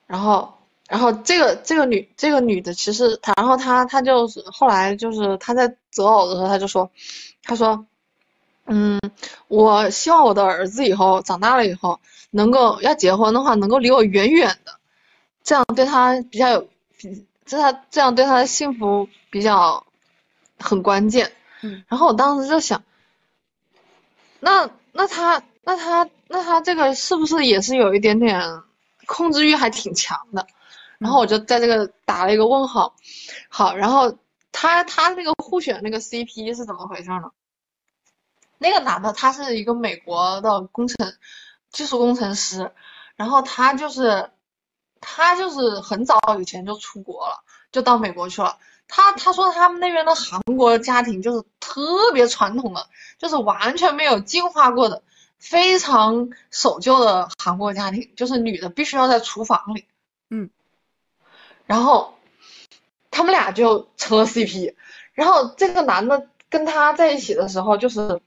[SPEAKER 2] 然后然后这个这个女这个女的其实她然后她她就是后来就是她在择偶的时候她就说，她说，嗯，我希望我的儿子以后长大了以后能够要结婚的话能够离我远远的，这样对他比较有，这他这样对他的幸福比较很关键。
[SPEAKER 1] 嗯，
[SPEAKER 2] 然后我当时就想，那那他那他那他这个是不是也是有一点点控制欲还挺强的？然后我就在这个打了一个问号。好，然后他他那个互选那个 CP 是怎么回事呢？那个男的他是一个美国的工程技术工程师，然后他就是他就是很早以前就出国了，就到美国去了。他他说他们那边的韩国家庭就是特别传统的，就是完全没有进化过的，非常守旧的韩国家庭，就是女的必须要在厨房里，
[SPEAKER 1] 嗯，
[SPEAKER 2] 然后他们俩就成了 CP，然后这个男的跟他在一起的时候，就是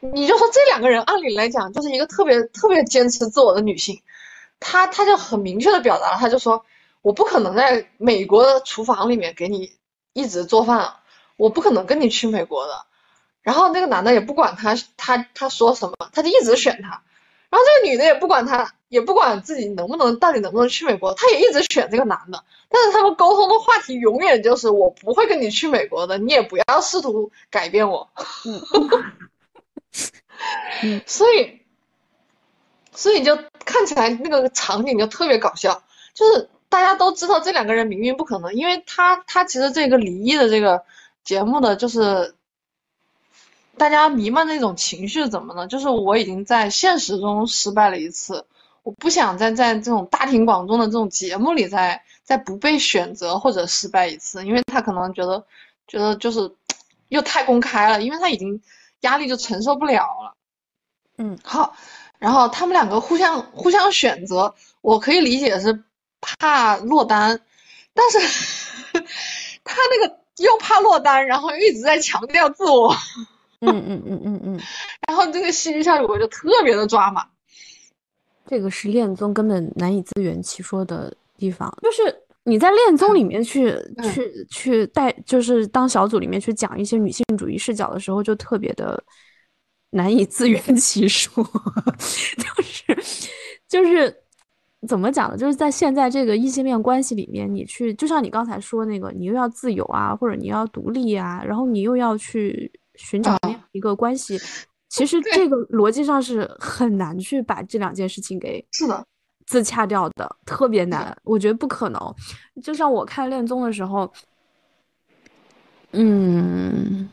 [SPEAKER 2] 你就说这两个人按理来讲就是一个特别特别坚持自我的女性，她她就很明确的表达了，她就说我不可能在美国的厨房里面给你一直做饭，我不可能跟你去美国的。然后那个男的也不管他，他他说什么，他就一直选他。然后这个女的也不管他，也不管自己能不能到底能不能去美国，她也一直选这个男的。但是他们沟通的话题永远就是我不会跟你去美国的，你也不要试图改变我。
[SPEAKER 1] 嗯，<laughs>
[SPEAKER 2] 所以，所以就看起来那个场景就特别搞笑，就是大家都知道这两个人明明不可能，因为他他其实这个离异的这个节目的就是。大家弥漫的一种情绪怎么呢？就是我已经在现实中失败了一次，我不想再在这种大庭广众的这种节目里再再不被选择或者失败一次，因为他可能觉得觉得就是 <tsk> 又太公开了，因为他已经压力就承受不了了。
[SPEAKER 1] 嗯，
[SPEAKER 2] 好，然后他们两个互相互相选择，我可以理解是怕落单，但是 <laughs> 他那个又怕落单，然后一直在强调自我。
[SPEAKER 1] 嗯嗯嗯嗯嗯，<laughs>
[SPEAKER 2] 然后这个戏剧效果就特别的抓马，
[SPEAKER 1] 这个是恋综根本难以自圆其说的地方，就是你在恋综里面去去去带，就是当小组里面去讲一些女性主义视角的时候，就特别的难以自圆其说，<laughs> 就是就是怎么讲呢？就是在现在这个异性恋关系里面，你去就像你刚才说那个，你又要自由啊，或者你要独立啊，然后你又要去。寻找那样一个关系，其实这个逻辑上是很难去把这两件事情给
[SPEAKER 2] 是的
[SPEAKER 1] 自洽掉的，特别难。我觉得不可能。就像我看恋综的时候，嗯，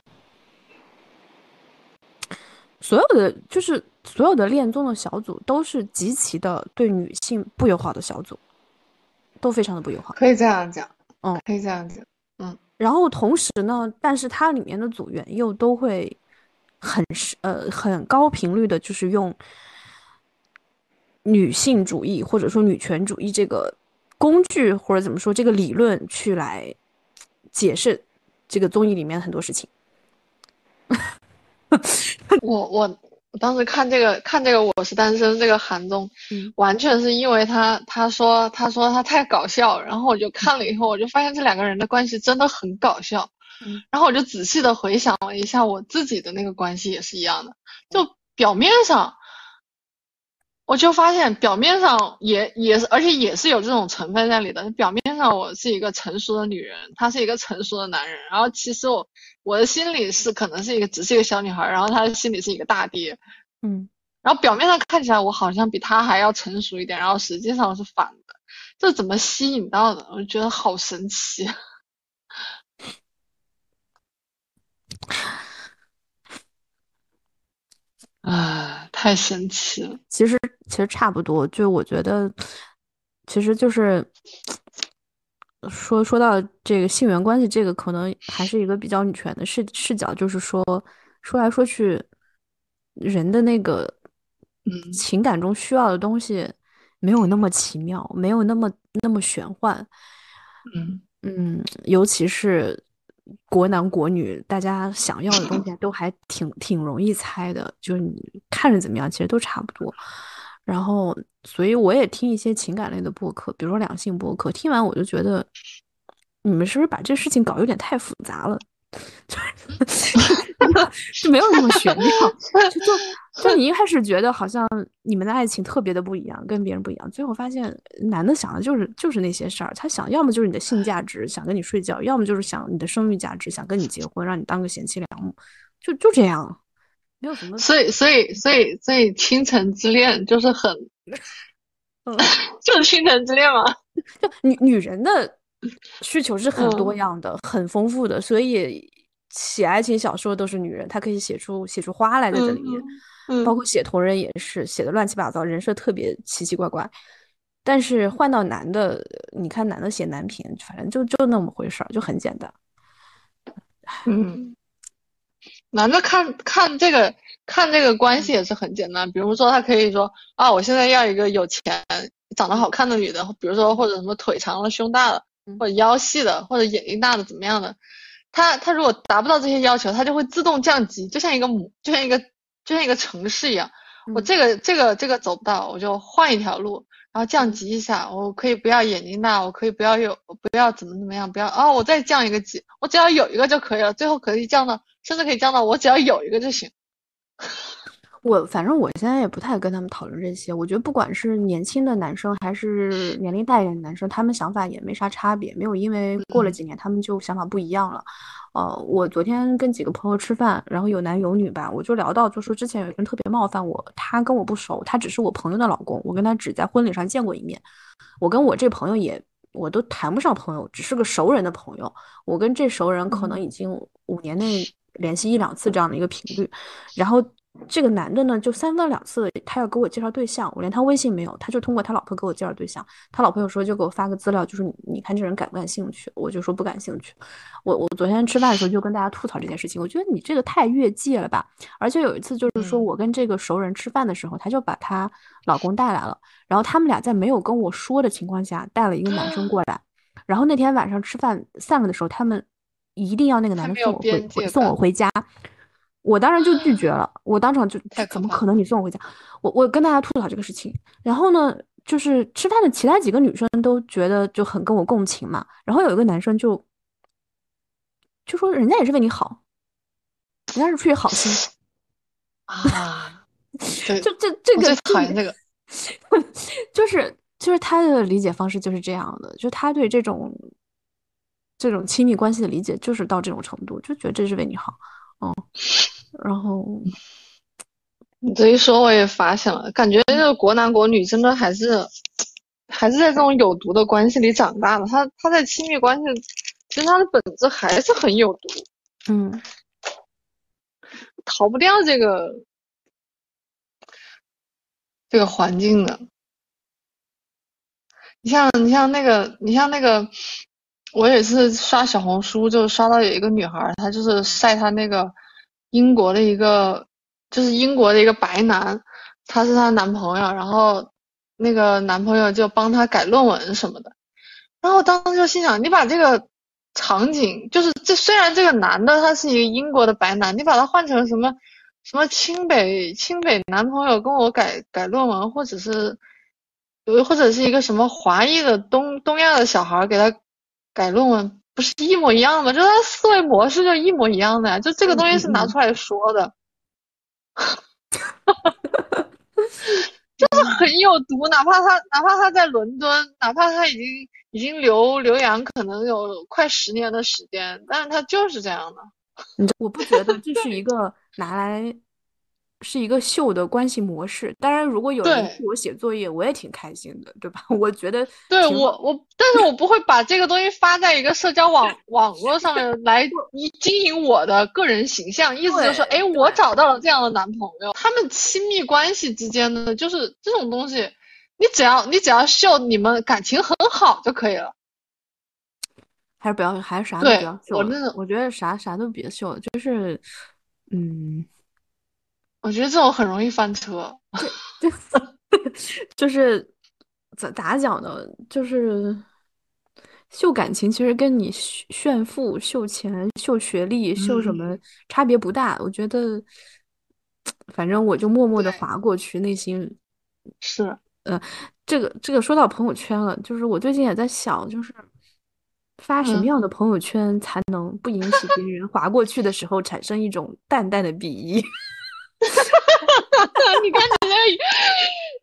[SPEAKER 1] 所有的就是所有的恋综的小组都是极其的对女性不友好的小组，都非常的不友好。
[SPEAKER 2] 可以这样讲，
[SPEAKER 1] 嗯，
[SPEAKER 2] 可以这样讲。
[SPEAKER 1] 嗯然后同时呢，但是它里面的组员又都会很呃很高频率的，就是用女性主义或者说女权主义这个工具或者怎么说这个理论去来解释这个综艺里面很多事情。<laughs>
[SPEAKER 2] 我我。我当时看这个看这个我是单身这个韩综，完全是因为他他说他说他太搞笑，然后我就看了以后，我就发现这两个人的关系真的很搞笑，然后我就仔细的回想了一下我自己的那个关系也是一样的，就表面上。我就发现表面上也也是，而且也是有这种成分在里的。表面上我是一个成熟的女人，他是一个成熟的男人，然后其实我我的心里是可能是一个只是一个小女孩，然后他的心里是一个大爹，
[SPEAKER 1] 嗯，
[SPEAKER 2] 然后表面上看起来我好像比他还要成熟一点，然后实际上是反的，这怎么吸引到的？我觉得好神奇。<laughs> 啊，太神奇了！
[SPEAKER 1] 其实其实差不多，就我觉得，其实就是说说到这个性缘关系，这个可能还是一个比较女权的视视角，就是说说来说去，人的那个
[SPEAKER 2] 嗯
[SPEAKER 1] 情感中需要的东西没有那么奇妙，没有那么那么玄幻，
[SPEAKER 2] 嗯
[SPEAKER 1] 嗯，尤其是。国男国女，大家想要的东西 <laughs> 都还挺挺容易猜的，就是你看着怎么样，其实都差不多。然后，所以我也听一些情感类的播客，比如说两性播客，听完我就觉得，你们是不是把这事情搞有点太复杂了？<laughs> <laughs> 就没有那么玄妙，就就就你一开始觉得好像你们的爱情特别的不一样，跟别人不一样，最后发现男的想的就是就是那些事儿，他想要么就是你的性价值，想跟你睡觉，要么就是想你的生育价值，想跟你结婚，让你当个贤妻良母，就就这样，没有什么。
[SPEAKER 2] 所以所以所以所以倾城之恋就是很，<laughs>
[SPEAKER 1] 嗯，<laughs>
[SPEAKER 2] 就是倾城之恋嘛？
[SPEAKER 1] 就女女人的。需求是很多样的，很丰富的，所以写爱情小说都是女人，她可以写出写出花来在这里面，嗯包括写同人也是写的乱七八糟，人设特别奇奇怪怪。但是换到男的，你看男的写男频，反正就就那么回事儿，就很简单。
[SPEAKER 2] 嗯，男的看看这个看这个关系也是很简单，比如说他可以说啊，我现在要一个有钱、长得好看的女的，比如说或者什么腿长了、胸大了，或者腰细的，或者眼睛大的，怎么样的？他他如果达不到这些要求，他就会自动降级，就像一个母，就像一个就像一个城市一样。我这个这个这个走不到，我就换一条路，然后降级一下。我可以不要眼睛大，我可以不要有，不要怎么怎么样，不要哦，我再降一个级，我只要有一个就可以了。最后可以降到，甚至可以降到我只要有一个就行。<laughs>
[SPEAKER 1] 我反正我现在也不太跟他们讨论这些。我觉得不管是年轻的男生还是年龄大一点的男生，他们想法也没啥差别，没有因为过了几年他们就想法不一样了。呃，我昨天跟几个朋友吃饭，然后有男有女吧，我就聊到，就说之前有一个人特别冒犯我，他跟我不熟，他只是我朋友的老公，我跟他只在婚礼上见过一面。我跟我这朋友也，我都谈不上朋友，只是个熟人的朋友。我跟这熟人可能已经五年内联系一两次这样的一个频率，然后。这个男的呢，就三番两次他要给我介绍对象，我连他微信没有，他就通过他老婆给我介绍对象。他老婆有时候就给我发个资料，就是你你看这人感不感兴趣？我就说不感兴趣。我我昨天吃饭的时候就跟大家吐槽这件事情，我觉得你这个太越界了吧。而且有一次就是说我跟这个熟人吃饭的时候，他就把他老公带来了，然后他们俩在没有跟我说的情况下带了一个男生过来，<gasps> 然后那天晚上吃饭散了的时候，他们一定要那个男的送我回送我回家。我当然就拒绝了，我当场就怎么可能你送我回家？我我跟大家吐槽这个事情，然后呢，就是吃饭的其他几个女生都觉得就很跟我共情嘛，然后有一个男生就就说人家也是为你好，人家是出于好心 <laughs>
[SPEAKER 2] 啊，<laughs>
[SPEAKER 1] 就这这个
[SPEAKER 2] 讨厌这个，<laughs>
[SPEAKER 1] 就是就是他的理解方式就是这样的，就他对这种这种亲密关系的理解就是到这种程度，就觉得这是为你好，嗯。然后
[SPEAKER 2] 你这一说，我也发现了，感觉这个国男国女真的还是还是在这种有毒的关系里长大的。他他在亲密关系，其实他的本质还是很有毒，
[SPEAKER 1] 嗯，
[SPEAKER 2] 逃不掉这个这个环境的。你像你像那个你像那个，我也是刷小红书，就刷到有一个女孩，她就是晒她那个。英国的一个就是英国的一个白男，他是她男朋友，然后那个男朋友就帮她改论文什么的，然后当时就心想，你把这个场景，就是这虽然这个男的他是一个英国的白男，你把他换成什么什么清北清北男朋友跟我改改论文，或者是或者是一个什么华裔的东东亚的小孩给他改论文。不是一模一样吗，就他思维模式就一模一样的呀，就这个东西是拿出来说的，<laughs> 就是很有毒。哪怕他哪怕他在伦敦，哪怕他已经已经留留洋可能有快十年的时间，但是他就是这样的。
[SPEAKER 1] 你我不觉得这是一个拿来。是一个秀的关系模式。当然，如果有人替我写作业，我也挺开心的，对吧？<laughs> 我觉得，
[SPEAKER 2] 对我我，但是我不会把这个东西发在一个社交网 <laughs> 网络上面来 <laughs> 经营我的个人形象。意思就是说，哎，我找到了这样的男朋友，他们亲密关系之间的就是这种东西，你只要你只要秀你们感情很好就可以了。
[SPEAKER 1] 还是不要，还是啥都不要秀。我真的，我觉得啥啥都别秀，就是，嗯。
[SPEAKER 2] 我觉得这种很容易翻车，
[SPEAKER 1] 就 <laughs> 就是咋咋讲呢？就是秀感情，其实跟你炫富、秀钱、秀学历、秀什么差别不大。我觉得，反正我就默默的划过去，内心
[SPEAKER 2] 是
[SPEAKER 1] 呃，这个这个说到朋友圈了，就是我最近也在想，就是发什么样的朋友圈才能不引起别人划过去的时候产生一种淡淡的鄙夷。<laughs>
[SPEAKER 2] 你看你这，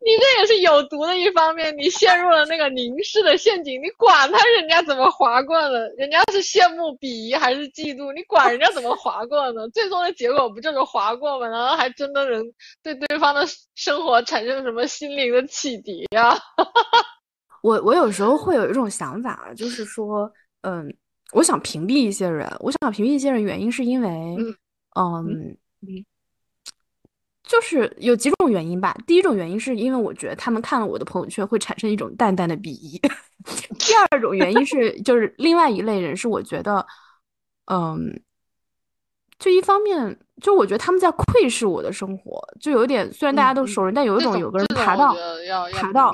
[SPEAKER 2] 你这也是有毒的一方面。你陷入了那个凝视的陷阱，你管他人家怎么划过呢？人家是羡慕、鄙夷还是嫉妒？你管人家怎么划过呢？<laughs> 最终的结果不就是划过吗？然后还真的能对对方的生活产生什么心灵的启迪呀？<laughs>
[SPEAKER 1] 我我有时候会有一种想法，就是说，嗯，我想屏蔽一些人，我想屏蔽一些人，原因是因为，嗯。就是有几种原因吧。第一种原因是因为我觉得他们看了我的朋友圈会产生一种淡淡的鄙夷。<laughs> 第二种原因是，就是另外一类人是我觉得，嗯，就一方面就我觉得他们在窥视我的生活，就有点，虽然大家都熟人，但有一种有个人爬到爬到，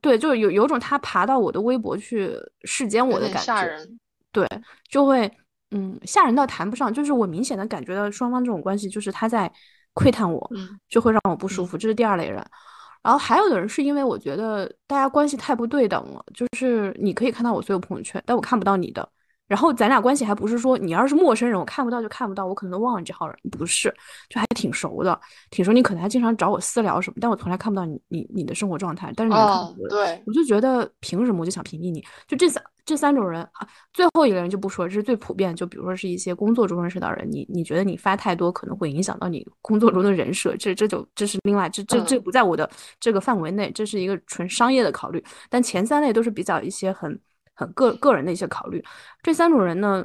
[SPEAKER 1] 对，就是有有种他爬到我的微博去视奸我的感觉，对，就会嗯吓人倒谈不上，就是我明显的感觉到双方这种关系就是他在窥探我，就会让我不舒服，这是第二类人。然后还有的人是因为我觉得大家关系太不对等了，就是你可以看到我所有朋友圈，但我看不到你的。然后咱俩关系还不是说你要是陌生人，我看不到就看不到，我可能都忘了你这号人，不是，就还挺熟的，挺熟。你可能还经常找我私聊什么，但我从来看不到你你你的生活状态。但是你看，
[SPEAKER 2] 对，
[SPEAKER 1] 我就觉得凭什么我就想屏蔽你？就这三这三种人啊，最后一个人就不说，这是最普遍。就比如说是一些工作中认识到人，你你觉得你发太多可能会影响到你工作中的人设，这这就这是另外这这这不在我的这个范围内，这是一个纯商业的考虑。但前三类都是比较一些很。很个个人的一些考虑，这三种人呢，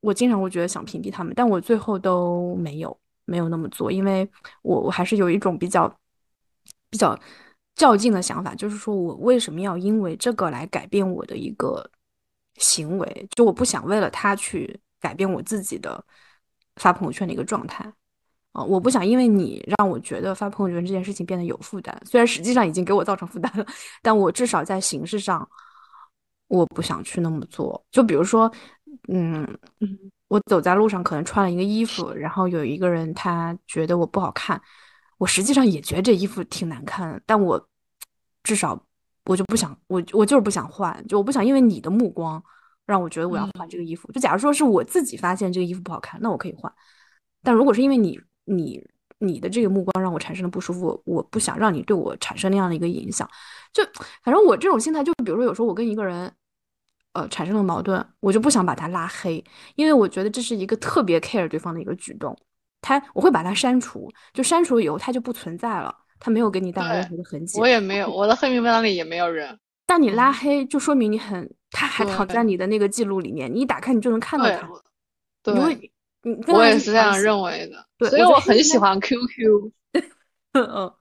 [SPEAKER 1] 我经常会觉得想屏蔽他们，但我最后都没有没有那么做，因为我我还是有一种比较比较较劲的想法，就是说我为什么要因为这个来改变我的一个行为？就我不想为了他去改变我自己的发朋友圈的一个状态啊！我不想因为你让我觉得发朋友圈这件事情变得有负担，虽然实际上已经给我造成负担了，但我至少在形式上。我不想去那么做，就比如说，嗯，我走在路上可能穿了一个衣服，然后有一个人他觉得我不好看，我实际上也觉得这衣服挺难看，但我至少我就不想，我我就是不想换，就我不想因为你的目光让我觉得我要换这个衣服。就假如说是我自己发现这个衣服不好看，那我可以换，但如果是因为你你你的这个目光让我产生了不舒服，我不想让你对我产生那样的一个影响。就反正我这种心态，就比如说有时候我跟一个人。呃，产生了矛盾，我就不想把他拉黑，因为我觉得这是一个特别 care 对方的一个举动。他我会把他删除，就删除了以后他就不存在了，他没有给你带来任何的痕迹。
[SPEAKER 2] 我也没有，我的黑名单里也没有人。
[SPEAKER 1] 但你拉黑，就说明你很，他还躺在你的那个记录里面，你一打开你就能看到他。
[SPEAKER 2] 对，我也是这样认为的。对所以我很喜欢 QQ。<laughs>
[SPEAKER 1] 嗯，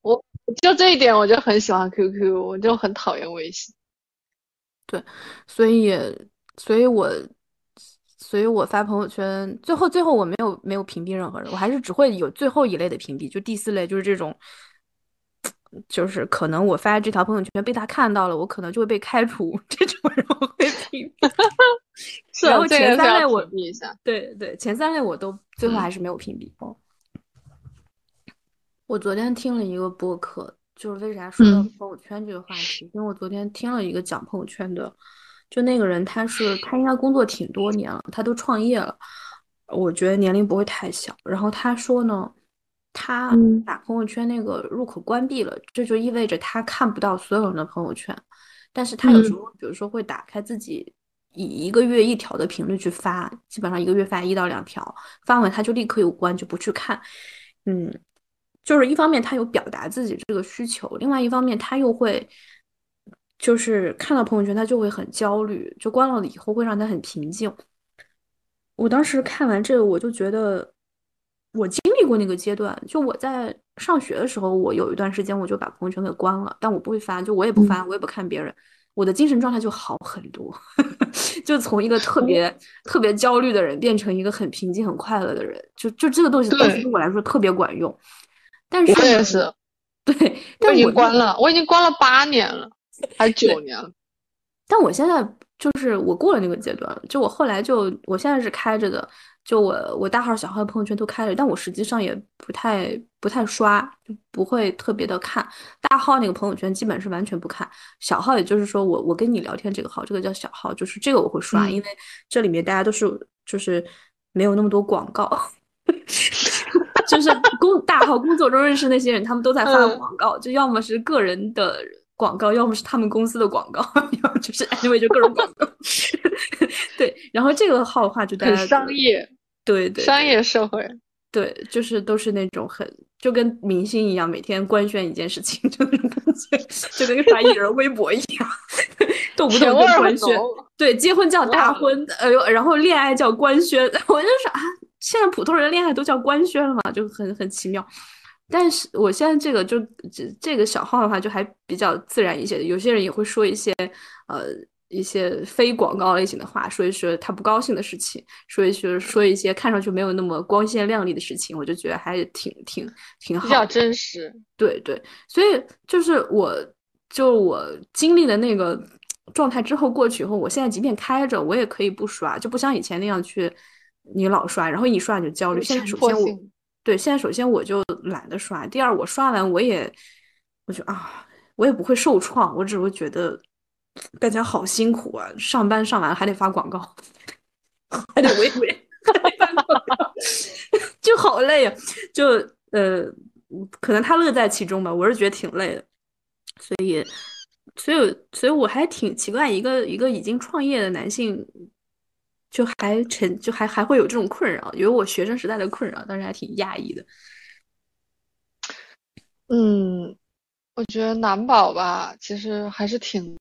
[SPEAKER 2] 我就这一点我就很喜欢 QQ，我就很讨厌微信。
[SPEAKER 1] 对，所以，所以我，所以我发朋友圈，最后，最后我没有没有屏蔽任何人，我还是只会有最后一类的屏蔽，就第四类，就是这种，就是可能我发这条朋友圈被他看到了，我可能就会被开除，<laughs> 这种人我会屏蔽。<laughs> 然后前三类我
[SPEAKER 2] 屏蔽一下，
[SPEAKER 1] 对对，前三类我都最后还是没有屏蔽。我昨天听了一个播客。就是为啥说到朋友圈这个话题？因为我昨天听了一个讲朋友圈的，就那个人他是他应该工作挺多年了，他都创业了，我觉得年龄不会太小。然后他说呢，他把朋友圈那个入口关闭了，这就意味着他看不到所有人的朋友圈，但是他有时候比如说会打开自己以一个月一条的频率去发，基本上一个月发一到两条，发完他就立刻有关就不去看，嗯。就是一方面他有表达自己这个需求，另外一方面他又会，就是看到朋友圈他就会很焦虑，就关了以后会让他很平静。我当时看完这个，我就觉得我经历过那个阶段，就我在上学的时候，我有一段时间我就把朋友圈给关了，但我不会发，就我也不发，我也不看别人，我的精神状态就好很多，<laughs> 就从一个特别特别焦虑的人变成一个很平静很快乐的人，就就这个东西对于我来说特别管用。但是
[SPEAKER 2] 我也是，
[SPEAKER 1] 对，
[SPEAKER 2] 我已经关了，我已经关了八年了，还九年了。
[SPEAKER 1] 但我现在就是我过了那个阶段，就我后来就我现在是开着的，就我我大号小号的朋友圈都开着，但我实际上也不太不太刷，就不会特别的看大号那个朋友圈，基本是完全不看。小号也就是说我我跟你聊天这个号，这个叫小号，就是这个我会刷，因为这里面大家都是就是没有那么多广告。<laughs> 就是工 <laughs> 大号工作中认识那些人，他们都在发广告，就要么是个人的广告，要么是他们公司的广告，<laughs> 要么就是 anyway 就各种广告。<laughs> 对，然后这个号的话就大家
[SPEAKER 2] 商业，
[SPEAKER 1] 对对，
[SPEAKER 2] 商业社会，
[SPEAKER 1] 对，就是都是那种很就跟明星一样，每天官宣一件事情，就那种感觉，就跟发艺人微博一样，动不动就官宣。对，结婚叫大婚，呃，然后恋爱叫官宣，我就说啊。现在普通人恋爱都叫官宣了嘛，就很很奇妙。但是我现在这个就这这个小号的话，就还比较自然一些。有些人也会说一些呃一些非广告类型的话，说一说他不高兴的事情，说一说说一些看上去没有那么光鲜亮丽的事情，我就觉得还挺挺挺好，
[SPEAKER 2] 比较真实。
[SPEAKER 1] 对对，所以就是我就我经历的那个状态之后过去以后，我现在即便开着，我也可以不刷，就不像以前那样去你老刷，然后一刷你就焦虑。现在首先我对现在首先我就懒得刷，第二我刷完我也我就啊，我也不会受创，我只会觉得。大家好辛苦啊！上班上完还得发广告，<laughs> 还得维维 <laughs> <laughs> 就好累啊！就呃，可能他乐在其中吧，我是觉得挺累的。所以，所以，所以我还挺奇怪，一个一个已经创业的男性，就还成就还还会有这种困扰，有我学生时代的困扰，当时还挺压抑的。
[SPEAKER 2] 嗯，我觉得男宝吧，其实还是挺。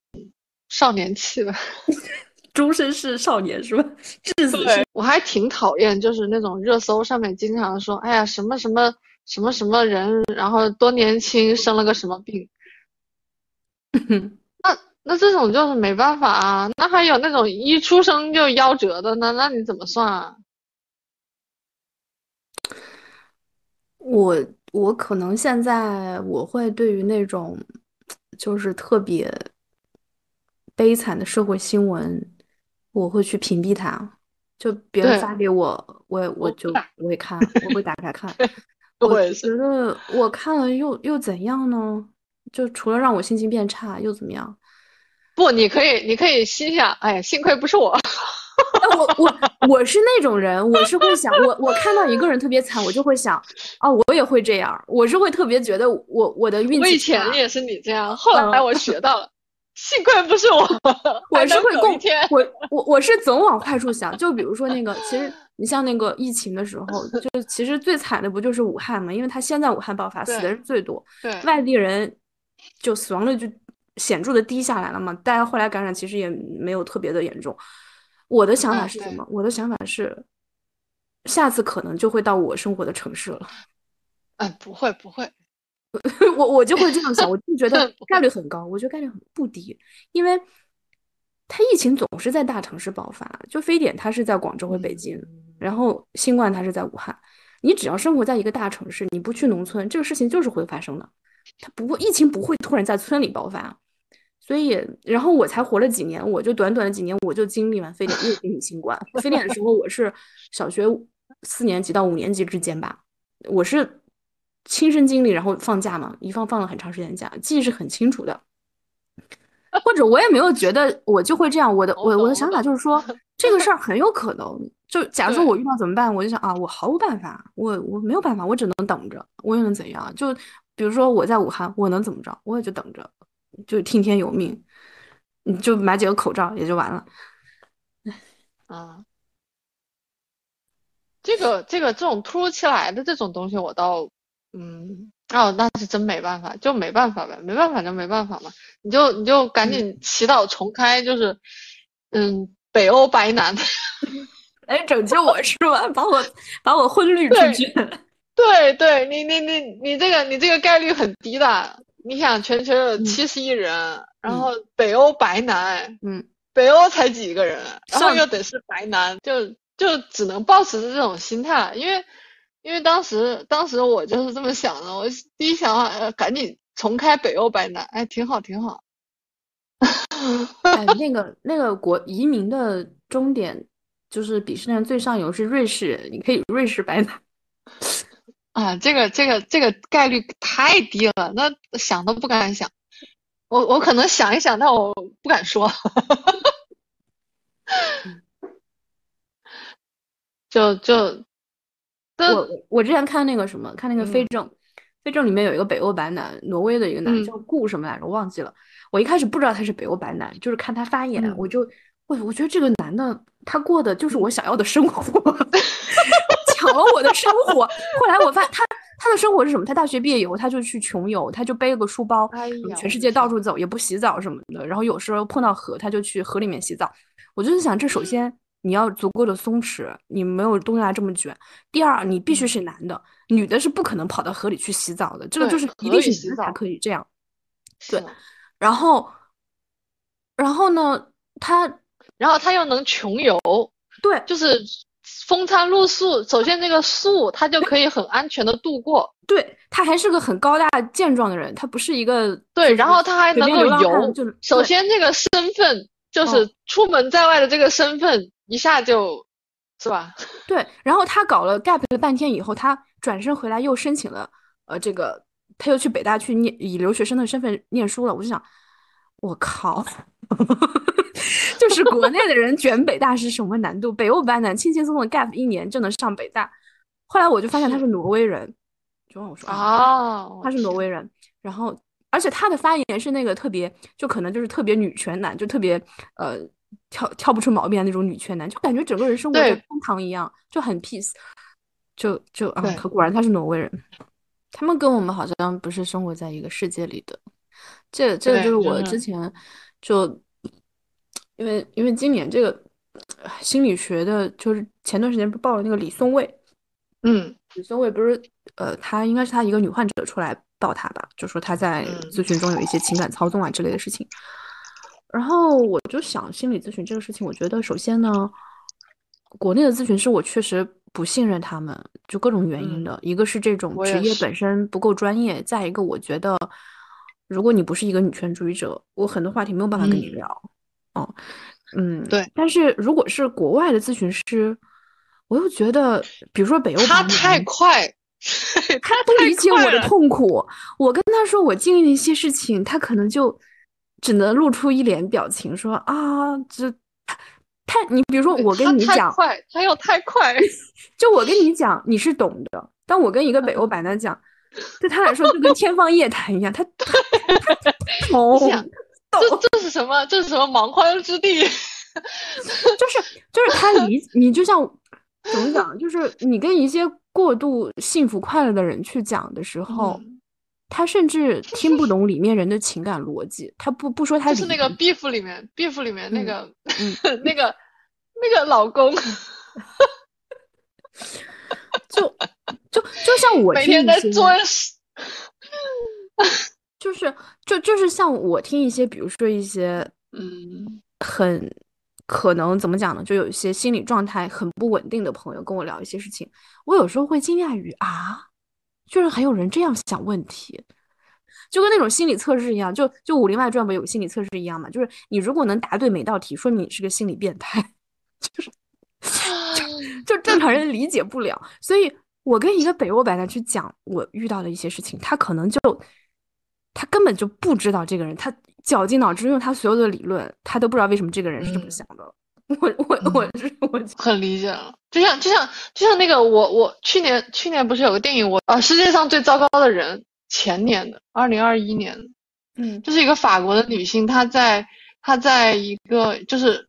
[SPEAKER 2] 少年气的，<laughs>
[SPEAKER 1] 终身是少年是吧？至死是。
[SPEAKER 2] 我还挺讨厌，就是那种热搜上面经常说，哎呀，什么什么什么什么人，然后多年轻，生了个什么病。<laughs> 那那这种就是没办法啊。那还有那种一出生就夭折的，呢那你怎么算啊？
[SPEAKER 1] 我我可能现在我会对于那种，就是特别。悲惨的社会新闻，我会去屏蔽它。就别人发给我，我我就不会看，我会打开看。<laughs> 我觉得我看了又又怎样呢？就除了让我心情变差，又怎么样？
[SPEAKER 2] 不，你可以，你可以心想，哎，幸亏不是我。
[SPEAKER 1] 我我我是那种人，我是会想，我我看到一个人特别惨，我就会想，啊，我也会这样。我是会特别觉得我我的运气。我
[SPEAKER 2] 以前也是你这样，后来我 <laughs> 学到了。幸亏不是我，
[SPEAKER 1] 我是会共我我我是总往坏处想。就比如说那个，其实你像那个疫情的时候，就其实最惨的不就是武汉嘛？因为他先在武汉爆发，死的人最多，
[SPEAKER 2] 对
[SPEAKER 1] 外地人就死亡率就显著的低下来了嘛。大家后来感染其实也没有特别的严重。我的想法是什么？我的想法是，下次可能就会到我生活的城市了。
[SPEAKER 2] 嗯，不会不会。<laughs>
[SPEAKER 1] 我我就会这样想，我就觉得 <laughs> 概率很高，我觉得概率很不低，因为它疫情总是在大城市爆发，就非典它是在广州和北京，然后新冠它是在武汉。你只要生活在一个大城市，你不去农村，这个事情就是会发生的。它不会，疫情不会突然在村里爆发。所以，然后我才活了几年，我就短短的几年，我就经历完非典，又经历新冠。非典的时候，我是小学四年级到五年级之间吧，我是。亲身经历，然后放假嘛，一放放了很长时间假，记忆是很清楚的。<laughs> 或者我也没有觉得我就会这样，我的我我的想法就是说，<laughs> 这个事儿很有可能。就假如说我遇到怎么办，我就想啊，我毫无办法，我我没有办法，我只能等着，我又能怎样？就比如说我在武汉，我能怎么着？我也就等着，就听天由命，你就买几个口罩也就完了。
[SPEAKER 2] 啊，这个这个这种突如其来的这种东西，我倒。嗯，哦，那是真没办法，就没办法呗，没办法就没办法嘛，你就你就赶紧祈祷重开，就是，嗯，北欧白男，<laughs>
[SPEAKER 1] 哎拯救我是吧？把我把我婚绿出去。<laughs>
[SPEAKER 2] 对对，你你你你这个你这个概率很低的，你想全球有七十亿人，然后北欧白男，
[SPEAKER 1] 嗯，
[SPEAKER 2] 北欧才几个人，然后又得是白男，就就只能保持着这种心态，因为。因为当时，当时我就是这么想的，我第一想法呃赶紧重开北欧白男，哎，挺好，挺好。
[SPEAKER 1] 哎，<laughs> 那个那个国移民的终点就是鄙视链最上游是瑞士，你可以瑞士白男。
[SPEAKER 2] 啊，这个这个这个概率太低了，那想都不敢想。我我可能想一想，但我不敢说。就就。
[SPEAKER 1] 我我之前看那个什么，看那个非正，非正里面有一个北欧白男，挪威的一个男叫顾什么来着，我忘记了。我一开始不知道他是北欧白男，就是看他发言，我就我我觉得这个男的他过的就是我想要的生活，<laughs> 抢了我的生活。后来我发现他他的生活是什么？他大学毕业以后他就去穷游，他就背了个书包，全世界到处走，也不洗澡什么的。然后有时候碰到河，他就去河里面洗澡。我就是想，这首先。你要足够的松弛，你没有东亚这么卷。第二，你必须是男的，女的是不可能跑到河里去洗澡的。这个就是一定是男的才可以这样。对，然后，然后呢？他，
[SPEAKER 2] 然后他又能穷游，
[SPEAKER 1] 对，
[SPEAKER 2] 就是风餐露宿。首先这个宿他就可以很安全的度过，
[SPEAKER 1] 对他还是个很高大健壮的人，他不是一个
[SPEAKER 2] 对，然后他还能够游。
[SPEAKER 1] 就
[SPEAKER 2] 首先这个身份就是出门在外的这个身份一下就，是吧？
[SPEAKER 1] 对，然后他搞了 gap 了半天以后，他转身回来又申请了，呃，这个他又去北大去念以留学生的身份念书了。我就想，我靠。<laughs> 就是国内的人卷北大是什么难度？北欧班的轻轻松松 gap 一年就能上北大。后来我就发现他是挪威人，就问我说
[SPEAKER 2] 哦，
[SPEAKER 1] 他是挪威人。然后，而且他的发言是那个特别，就可能就是特别女权男，就特别呃跳跳不出毛病的那种女权男，就感觉整个人生活在天堂一样，就很 peace。就就啊，可果然他是挪威人。他们跟我们好像不是生活在一个世界里的。这这个就是我之前。就因为因为今年这个心理学的，就是前段时间不报了那个李松蔚，
[SPEAKER 2] 嗯，
[SPEAKER 1] 李松蔚不是呃，他应该是他一个女患者出来报他吧，就说他在咨询中有一些情感操纵啊之类的事情。然后我就想，心理咨询这个事情，我觉得首先呢，国内的咨询师我确实不信任他们，就各种原因的，一个是这种职业本身不够专业，再一个我觉得。如果你不是一个女权主义者，我很多话题没有办法跟你聊。哦，嗯，
[SPEAKER 2] 对。
[SPEAKER 1] 但是如果是国外的咨询师，我又觉得，比如说北欧，
[SPEAKER 2] 他太快，<laughs>
[SPEAKER 1] 他不理解我的痛苦。我跟他说我经历的一些事情，他可能就只能露出一脸表情，说啊，这太你比如说我跟你讲，
[SPEAKER 2] 快，他要太快。<laughs>
[SPEAKER 1] 就我跟你讲，你是懂的。但我跟一个北欧版的讲。对他来说就跟天方夜谭一样，他他 <laughs> <laughs>
[SPEAKER 2] 哦，这这是什么？这是什么蛮荒之地？<laughs>
[SPEAKER 1] 就是就是他理 <laughs> 你就像怎么讲？就是你跟一些过度幸福快乐的人去讲的时候，他甚至听不懂里面人的情感逻辑。他不不说他
[SPEAKER 2] 就是那个 beef 里面 beef 里面那个那个那个老公。
[SPEAKER 1] 就就就像我
[SPEAKER 2] 每天在做，
[SPEAKER 1] 就是就就是像我听一些，比如说一些
[SPEAKER 2] 嗯，
[SPEAKER 1] 很可能怎么讲呢？就有一些心理状态很不稳定的朋友跟我聊一些事情，我有时候会惊讶于啊，居然还有人这样想问题，就跟那种心理测试一样，就就《武林外传》不有心理测试一样嘛？就是你如果能答对每道题，说明你是个心理变态，<laughs> 就是。就正常人理解不了，所以我跟一个北欧白男去讲我遇到的一些事情，他可能就他根本就不知道这个人，他绞尽脑汁用他所有的理论，他都不知道为什么这个人是这么想的。我我我是我
[SPEAKER 2] 很理解了，就像就像就像那个我我去年去年不是有个电影我啊世界上最糟糕的人前年的二零二一年，
[SPEAKER 1] 嗯，
[SPEAKER 2] 就是一个法国的女性，她在她在一个就是。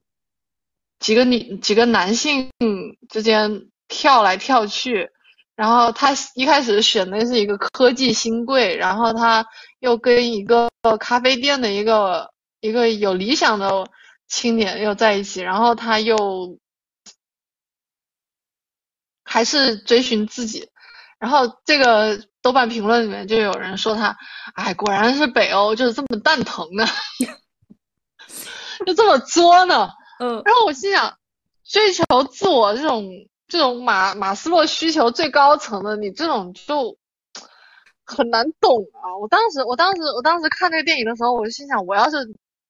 [SPEAKER 2] 几个女几个男性之间跳来跳去，然后他一开始选的是一个科技新贵，然后他又跟一个咖啡店的一个一个有理想的青年又在一起，然后他又还是追寻自己，然后这个豆瓣评论里面就有人说他，哎，果然是北欧，就是这么蛋疼呢，<laughs> 就这么作呢。
[SPEAKER 1] 嗯，
[SPEAKER 2] 然后我心想，追求自我这种这种马马斯洛需求最高层的，你这种就很难懂啊！我当时我当时我当时看那个电影的时候，我就心想，我要是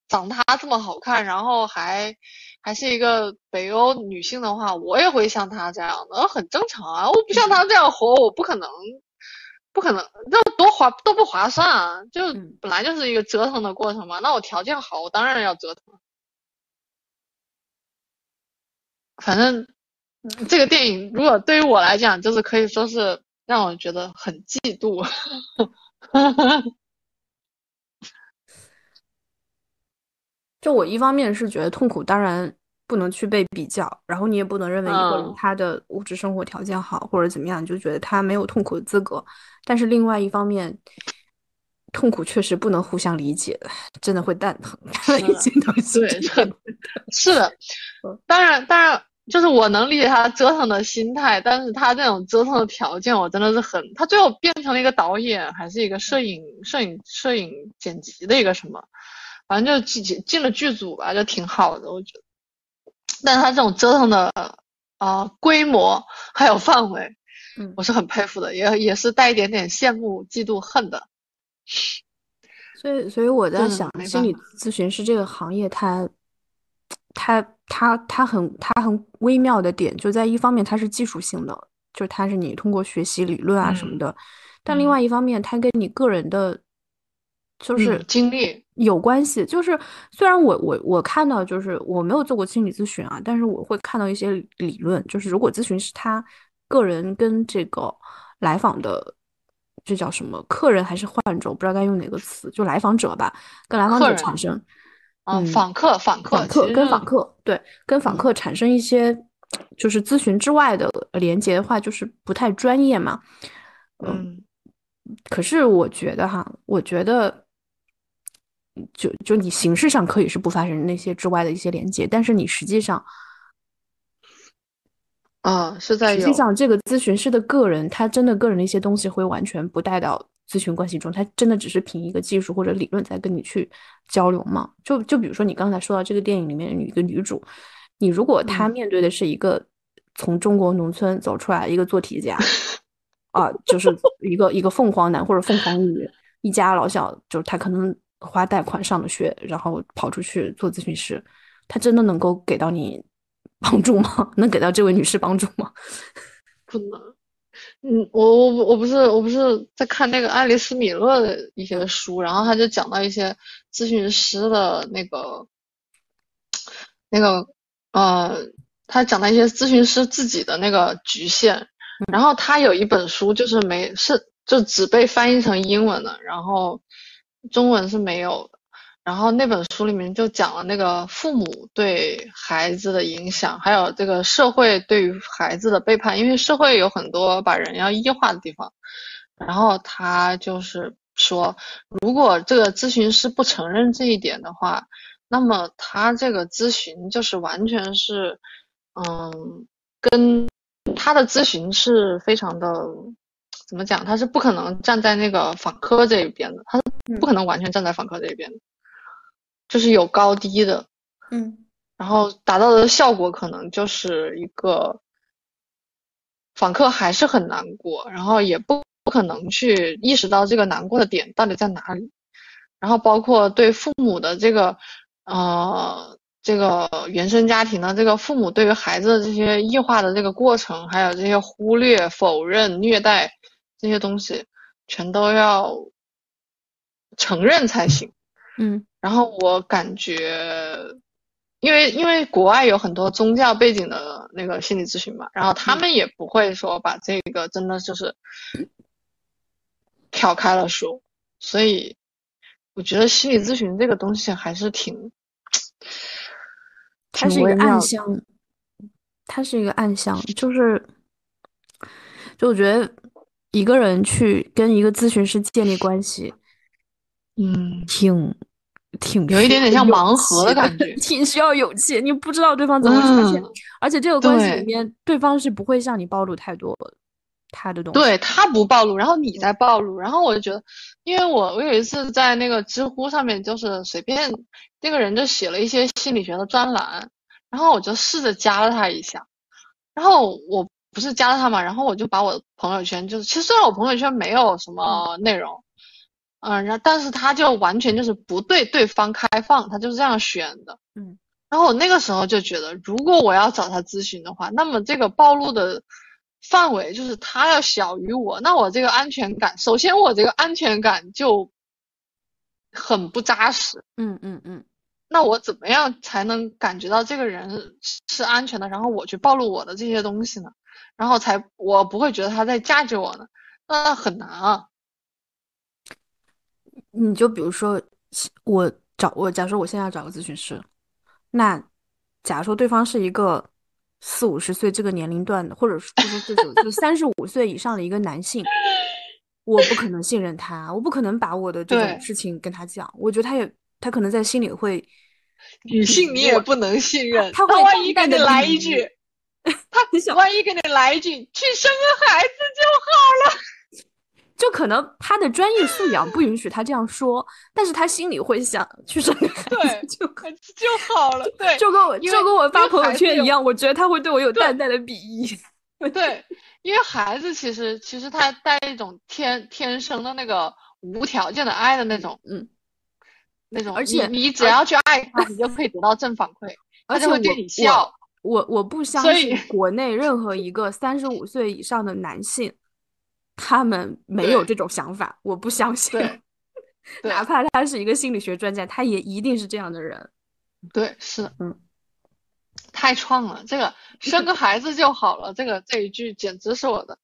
[SPEAKER 2] 长她这么好看，然后还还是一个北欧女性的话，我也会像她这样的，很正常啊！我不像她这样活，我不可能，不可能，那多划都不划算啊！就本来就是一个折腾的过程嘛。那我条件好，我当然要折腾。反正这个电影，如果对于我来讲，就是可以说是让我觉得很嫉妒。<laughs>
[SPEAKER 1] 就我一方面是觉得痛苦，当然不能去被比较，然后你也不能认为一个人他的物质生活条件好或者怎么样，就觉得他没有痛苦的资格。但是另外一方面，痛苦确实不能互相理解，真的会蛋疼。<laughs>
[SPEAKER 2] 对，<laughs> 是的，当然，当然。就是我能理解他折腾的心态，但是他这种折腾的条件，我真的是很。他最后变成了一个导演，还是一个摄影、摄影、摄影剪辑的一个什么？反正就进进了剧组吧，就挺好的，我觉得。但是他这种折腾的啊规模还有范围，
[SPEAKER 1] 嗯，
[SPEAKER 2] 我是很佩服的，也也是带一点点羡慕、嫉妒、恨的。
[SPEAKER 1] 所以，所以我在想，心理咨询师这个行业，它，它，它，它很，它很微妙的点，就在一方面它是技术性的，就是它是你通过学习理论啊什么的，但另外一方面，它跟你个人的，就是
[SPEAKER 2] 经历
[SPEAKER 1] 有关系。就是虽然我我我看到，就是我没有做过心理咨询啊，但是我会看到一些理论，就是如果咨询师他个人跟这个来访的。这叫什么？客人还是患者？我不知道该用哪个词，就来访者吧，跟来访者产生，
[SPEAKER 2] 嗯，访客，访客，
[SPEAKER 1] 访客跟访客，对，跟访客产生一些就是咨询之外的连接的话，就是不太专业嘛。嗯，可是我觉得哈，我觉得，就就你形式上可以是不发生那些之外的一些连接，但是你实际上。
[SPEAKER 2] 啊，是在
[SPEAKER 1] 实际上，这个咨询师的个人，他真的个人的一些东西会完全不带到咨询关系中，他真的只是凭一个技术或者理论在跟你去交流吗？就就比如说你刚才说到这个电影里面有一个女主，你如果她面对的是一个从中国农村走出来一个做题家，啊，就是一个一个凤凰男或者凤凰女，一家老小，就是他可能花贷款上的学，然后跑出去做咨询师，他真的能够给到你？帮助吗？<laughs> 能给到这位女士帮助吗？<laughs>
[SPEAKER 2] 不能。嗯，我我我不是我不是在看那个爱丽丝米勒的一些书，然后他就讲到一些咨询师的那个那个呃，他讲到一些咨询师自己的那个局限。然后他有一本书就是没是就只被翻译成英文的，然后中文是没有。然后那本书里面就讲了那个父母对孩子的影响，还有这个社会对于孩子的背叛，因为社会有很多把人要异化的地方。然后他就是说，如果这个咨询师不承认这一点的话，那么他这个咨询就是完全是，嗯，跟他的咨询是非常的，怎么讲？他是不可能站在那个访客这一边的，他是不可能完全站在访客这一边的。就是有高低的，
[SPEAKER 1] 嗯，
[SPEAKER 2] 然后达到的效果可能就是一个访客还是很难过，然后也不不可能去意识到这个难过的点到底在哪里，然后包括对父母的这个呃这个原生家庭的这个父母对于孩子的这些异化的这个过程，还有这些忽略、否认、虐待这些东西，全都要承认才行，
[SPEAKER 1] 嗯。
[SPEAKER 2] 然后我感觉，因为因为国外有很多宗教背景的那个心理咨询嘛，然后他们也不会说把这个真的就是挑开了说，所以我觉得心理咨询这个东西还是挺，
[SPEAKER 1] 它是一个暗箱，它是一个暗箱，就是，就我觉得一个人去跟一个咨询师建立关系，
[SPEAKER 2] 嗯，
[SPEAKER 1] 挺。挺
[SPEAKER 2] 有一点点像盲盒的感 <laughs> 觉，
[SPEAKER 1] 挺需要勇气。你不知道对方怎么出现，而且这个关系里面，对方是不会向你暴露太多他的东西。
[SPEAKER 2] 对他不暴露，然后你在暴露。然后我就觉得，因为我我有一次在那个知乎上面，就是随便那个人就写了一些心理学的专栏，然后我就试着加了他一下。然后我不是加了他嘛，然后我就把我朋友圈，就是其实虽然我朋友圈没有什么内容。嗯，然后但是他就完全就是不对对方开放，他就是这样选的。
[SPEAKER 1] 嗯，
[SPEAKER 2] 然后我那个时候就觉得，如果我要找他咨询的话，那么这个暴露的范围就是他要小于我，那我这个安全感，首先我这个安全感就很不扎实。
[SPEAKER 1] 嗯嗯嗯，
[SPEAKER 2] 那我怎么样才能感觉到这个人是安全的？然后我去暴露我的这些东西呢？然后才我不会觉得他在架着我呢？那很难啊。
[SPEAKER 1] 你就比如说，我找我，假如说我现在要找个咨询师，那假如说对方是一个四五十岁这个年龄段的，或者是就是这种就三十五岁以上的一个男性，我不可能信任他，我不可能把我的这种事情跟他讲。我觉得他也他可能在心里会，
[SPEAKER 2] 女性你也不能信任，
[SPEAKER 1] 他 <laughs>
[SPEAKER 2] 万一给你来一句，他万一给你来一句去生个孩子就好了。
[SPEAKER 1] 就可能他的专业素养不允许他这样说，但是他心里会想去生个孩子就
[SPEAKER 2] 就好了。对，
[SPEAKER 1] 就跟我就跟我发朋友圈一样，我觉得他会对我有淡淡的鄙夷。
[SPEAKER 2] 对，因为孩子其实其实他带一种天天生的那个无条件的爱的那种，
[SPEAKER 1] 嗯，
[SPEAKER 2] 那种。
[SPEAKER 1] 而且
[SPEAKER 2] 你只要去爱他，你就可以得到正反馈，而且会对你笑。
[SPEAKER 1] 我我不相信国内任何一个三十五岁以上的男性。他们没有这种想法，我不相信。<laughs> 哪怕他是一个心理学专家，他也一定是这样的人。
[SPEAKER 2] 对，是，嗯，太创了。这个 <laughs> 生个孩子就好了，这个这一句简直是我的，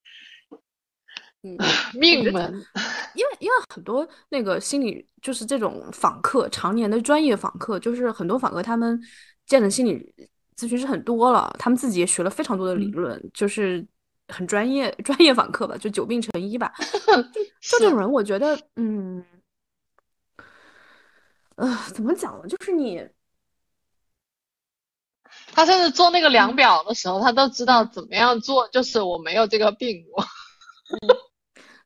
[SPEAKER 2] <laughs> 嗯，命门。
[SPEAKER 1] 因为因为很多那个心理就是这种访客，常年的专业访客，就是很多访客他们见的心理咨询师很多了，他们自己也学了非常多的理论，就是。很专业，<laughs> 专业访客吧，就久病成医吧。<laughs> 就这种人，我觉得，嗯，呃，怎么讲呢？就是你，
[SPEAKER 2] 他甚至做那个量表的时候，他都知道怎么样做。就是我没有这个病，我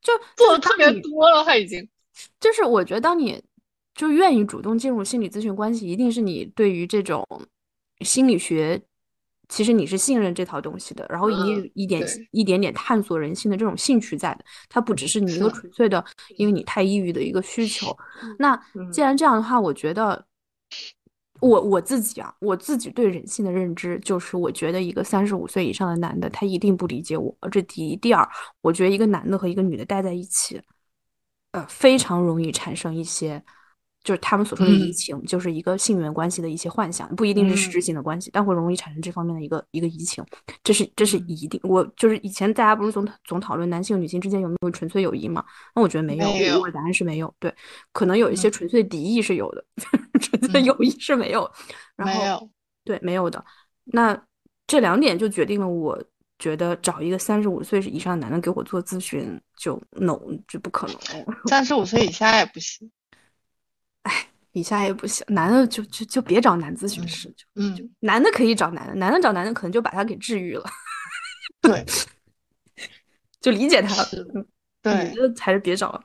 [SPEAKER 1] 就 <laughs>
[SPEAKER 2] 做的特别多了。他已经，
[SPEAKER 1] 就是我觉得，当你就愿意主动进入心理咨询关系，一定是你对于这种心理学。其实你是信任这套东西的，然后一一点一点点探索人性的这种兴趣在的，它不只是你一个纯粹的，因为你太抑郁的一个需求。那既然这样的话，我觉得我我自己啊，我自己对人性的认知就是，我觉得一个三十五岁以上的男的，他一定不理解我。这第一，第二，我觉得一个男的和一个女的待在一起，呃，非常容易产生一些。就是他们所说的移情，就是一个性缘关系的一些幻想，不一定是实质性的关系，但会容易产生这方面的一个一个移情，这是这是一定。我就是以前大家不是总总讨论男性女性之间有没有纯粹友谊嘛？那我觉得没有，我答案是没有。对，可能有一些纯粹敌意是有的，<laughs> 纯粹友谊是没有。没有，对，没有的。那这两点就决定了，我觉得找一个三十五岁以上的男的给我做咨询就 no，就不可能。
[SPEAKER 2] 三十五岁以下也不行。
[SPEAKER 1] 哎，以下也不行，男的就就就别找男咨询师，就嗯，男的可以找男的，男的找男的可能就把他给治愈了，
[SPEAKER 2] 对，<laughs>
[SPEAKER 1] 就理解他了，
[SPEAKER 2] 对，
[SPEAKER 1] 女的还是别找了。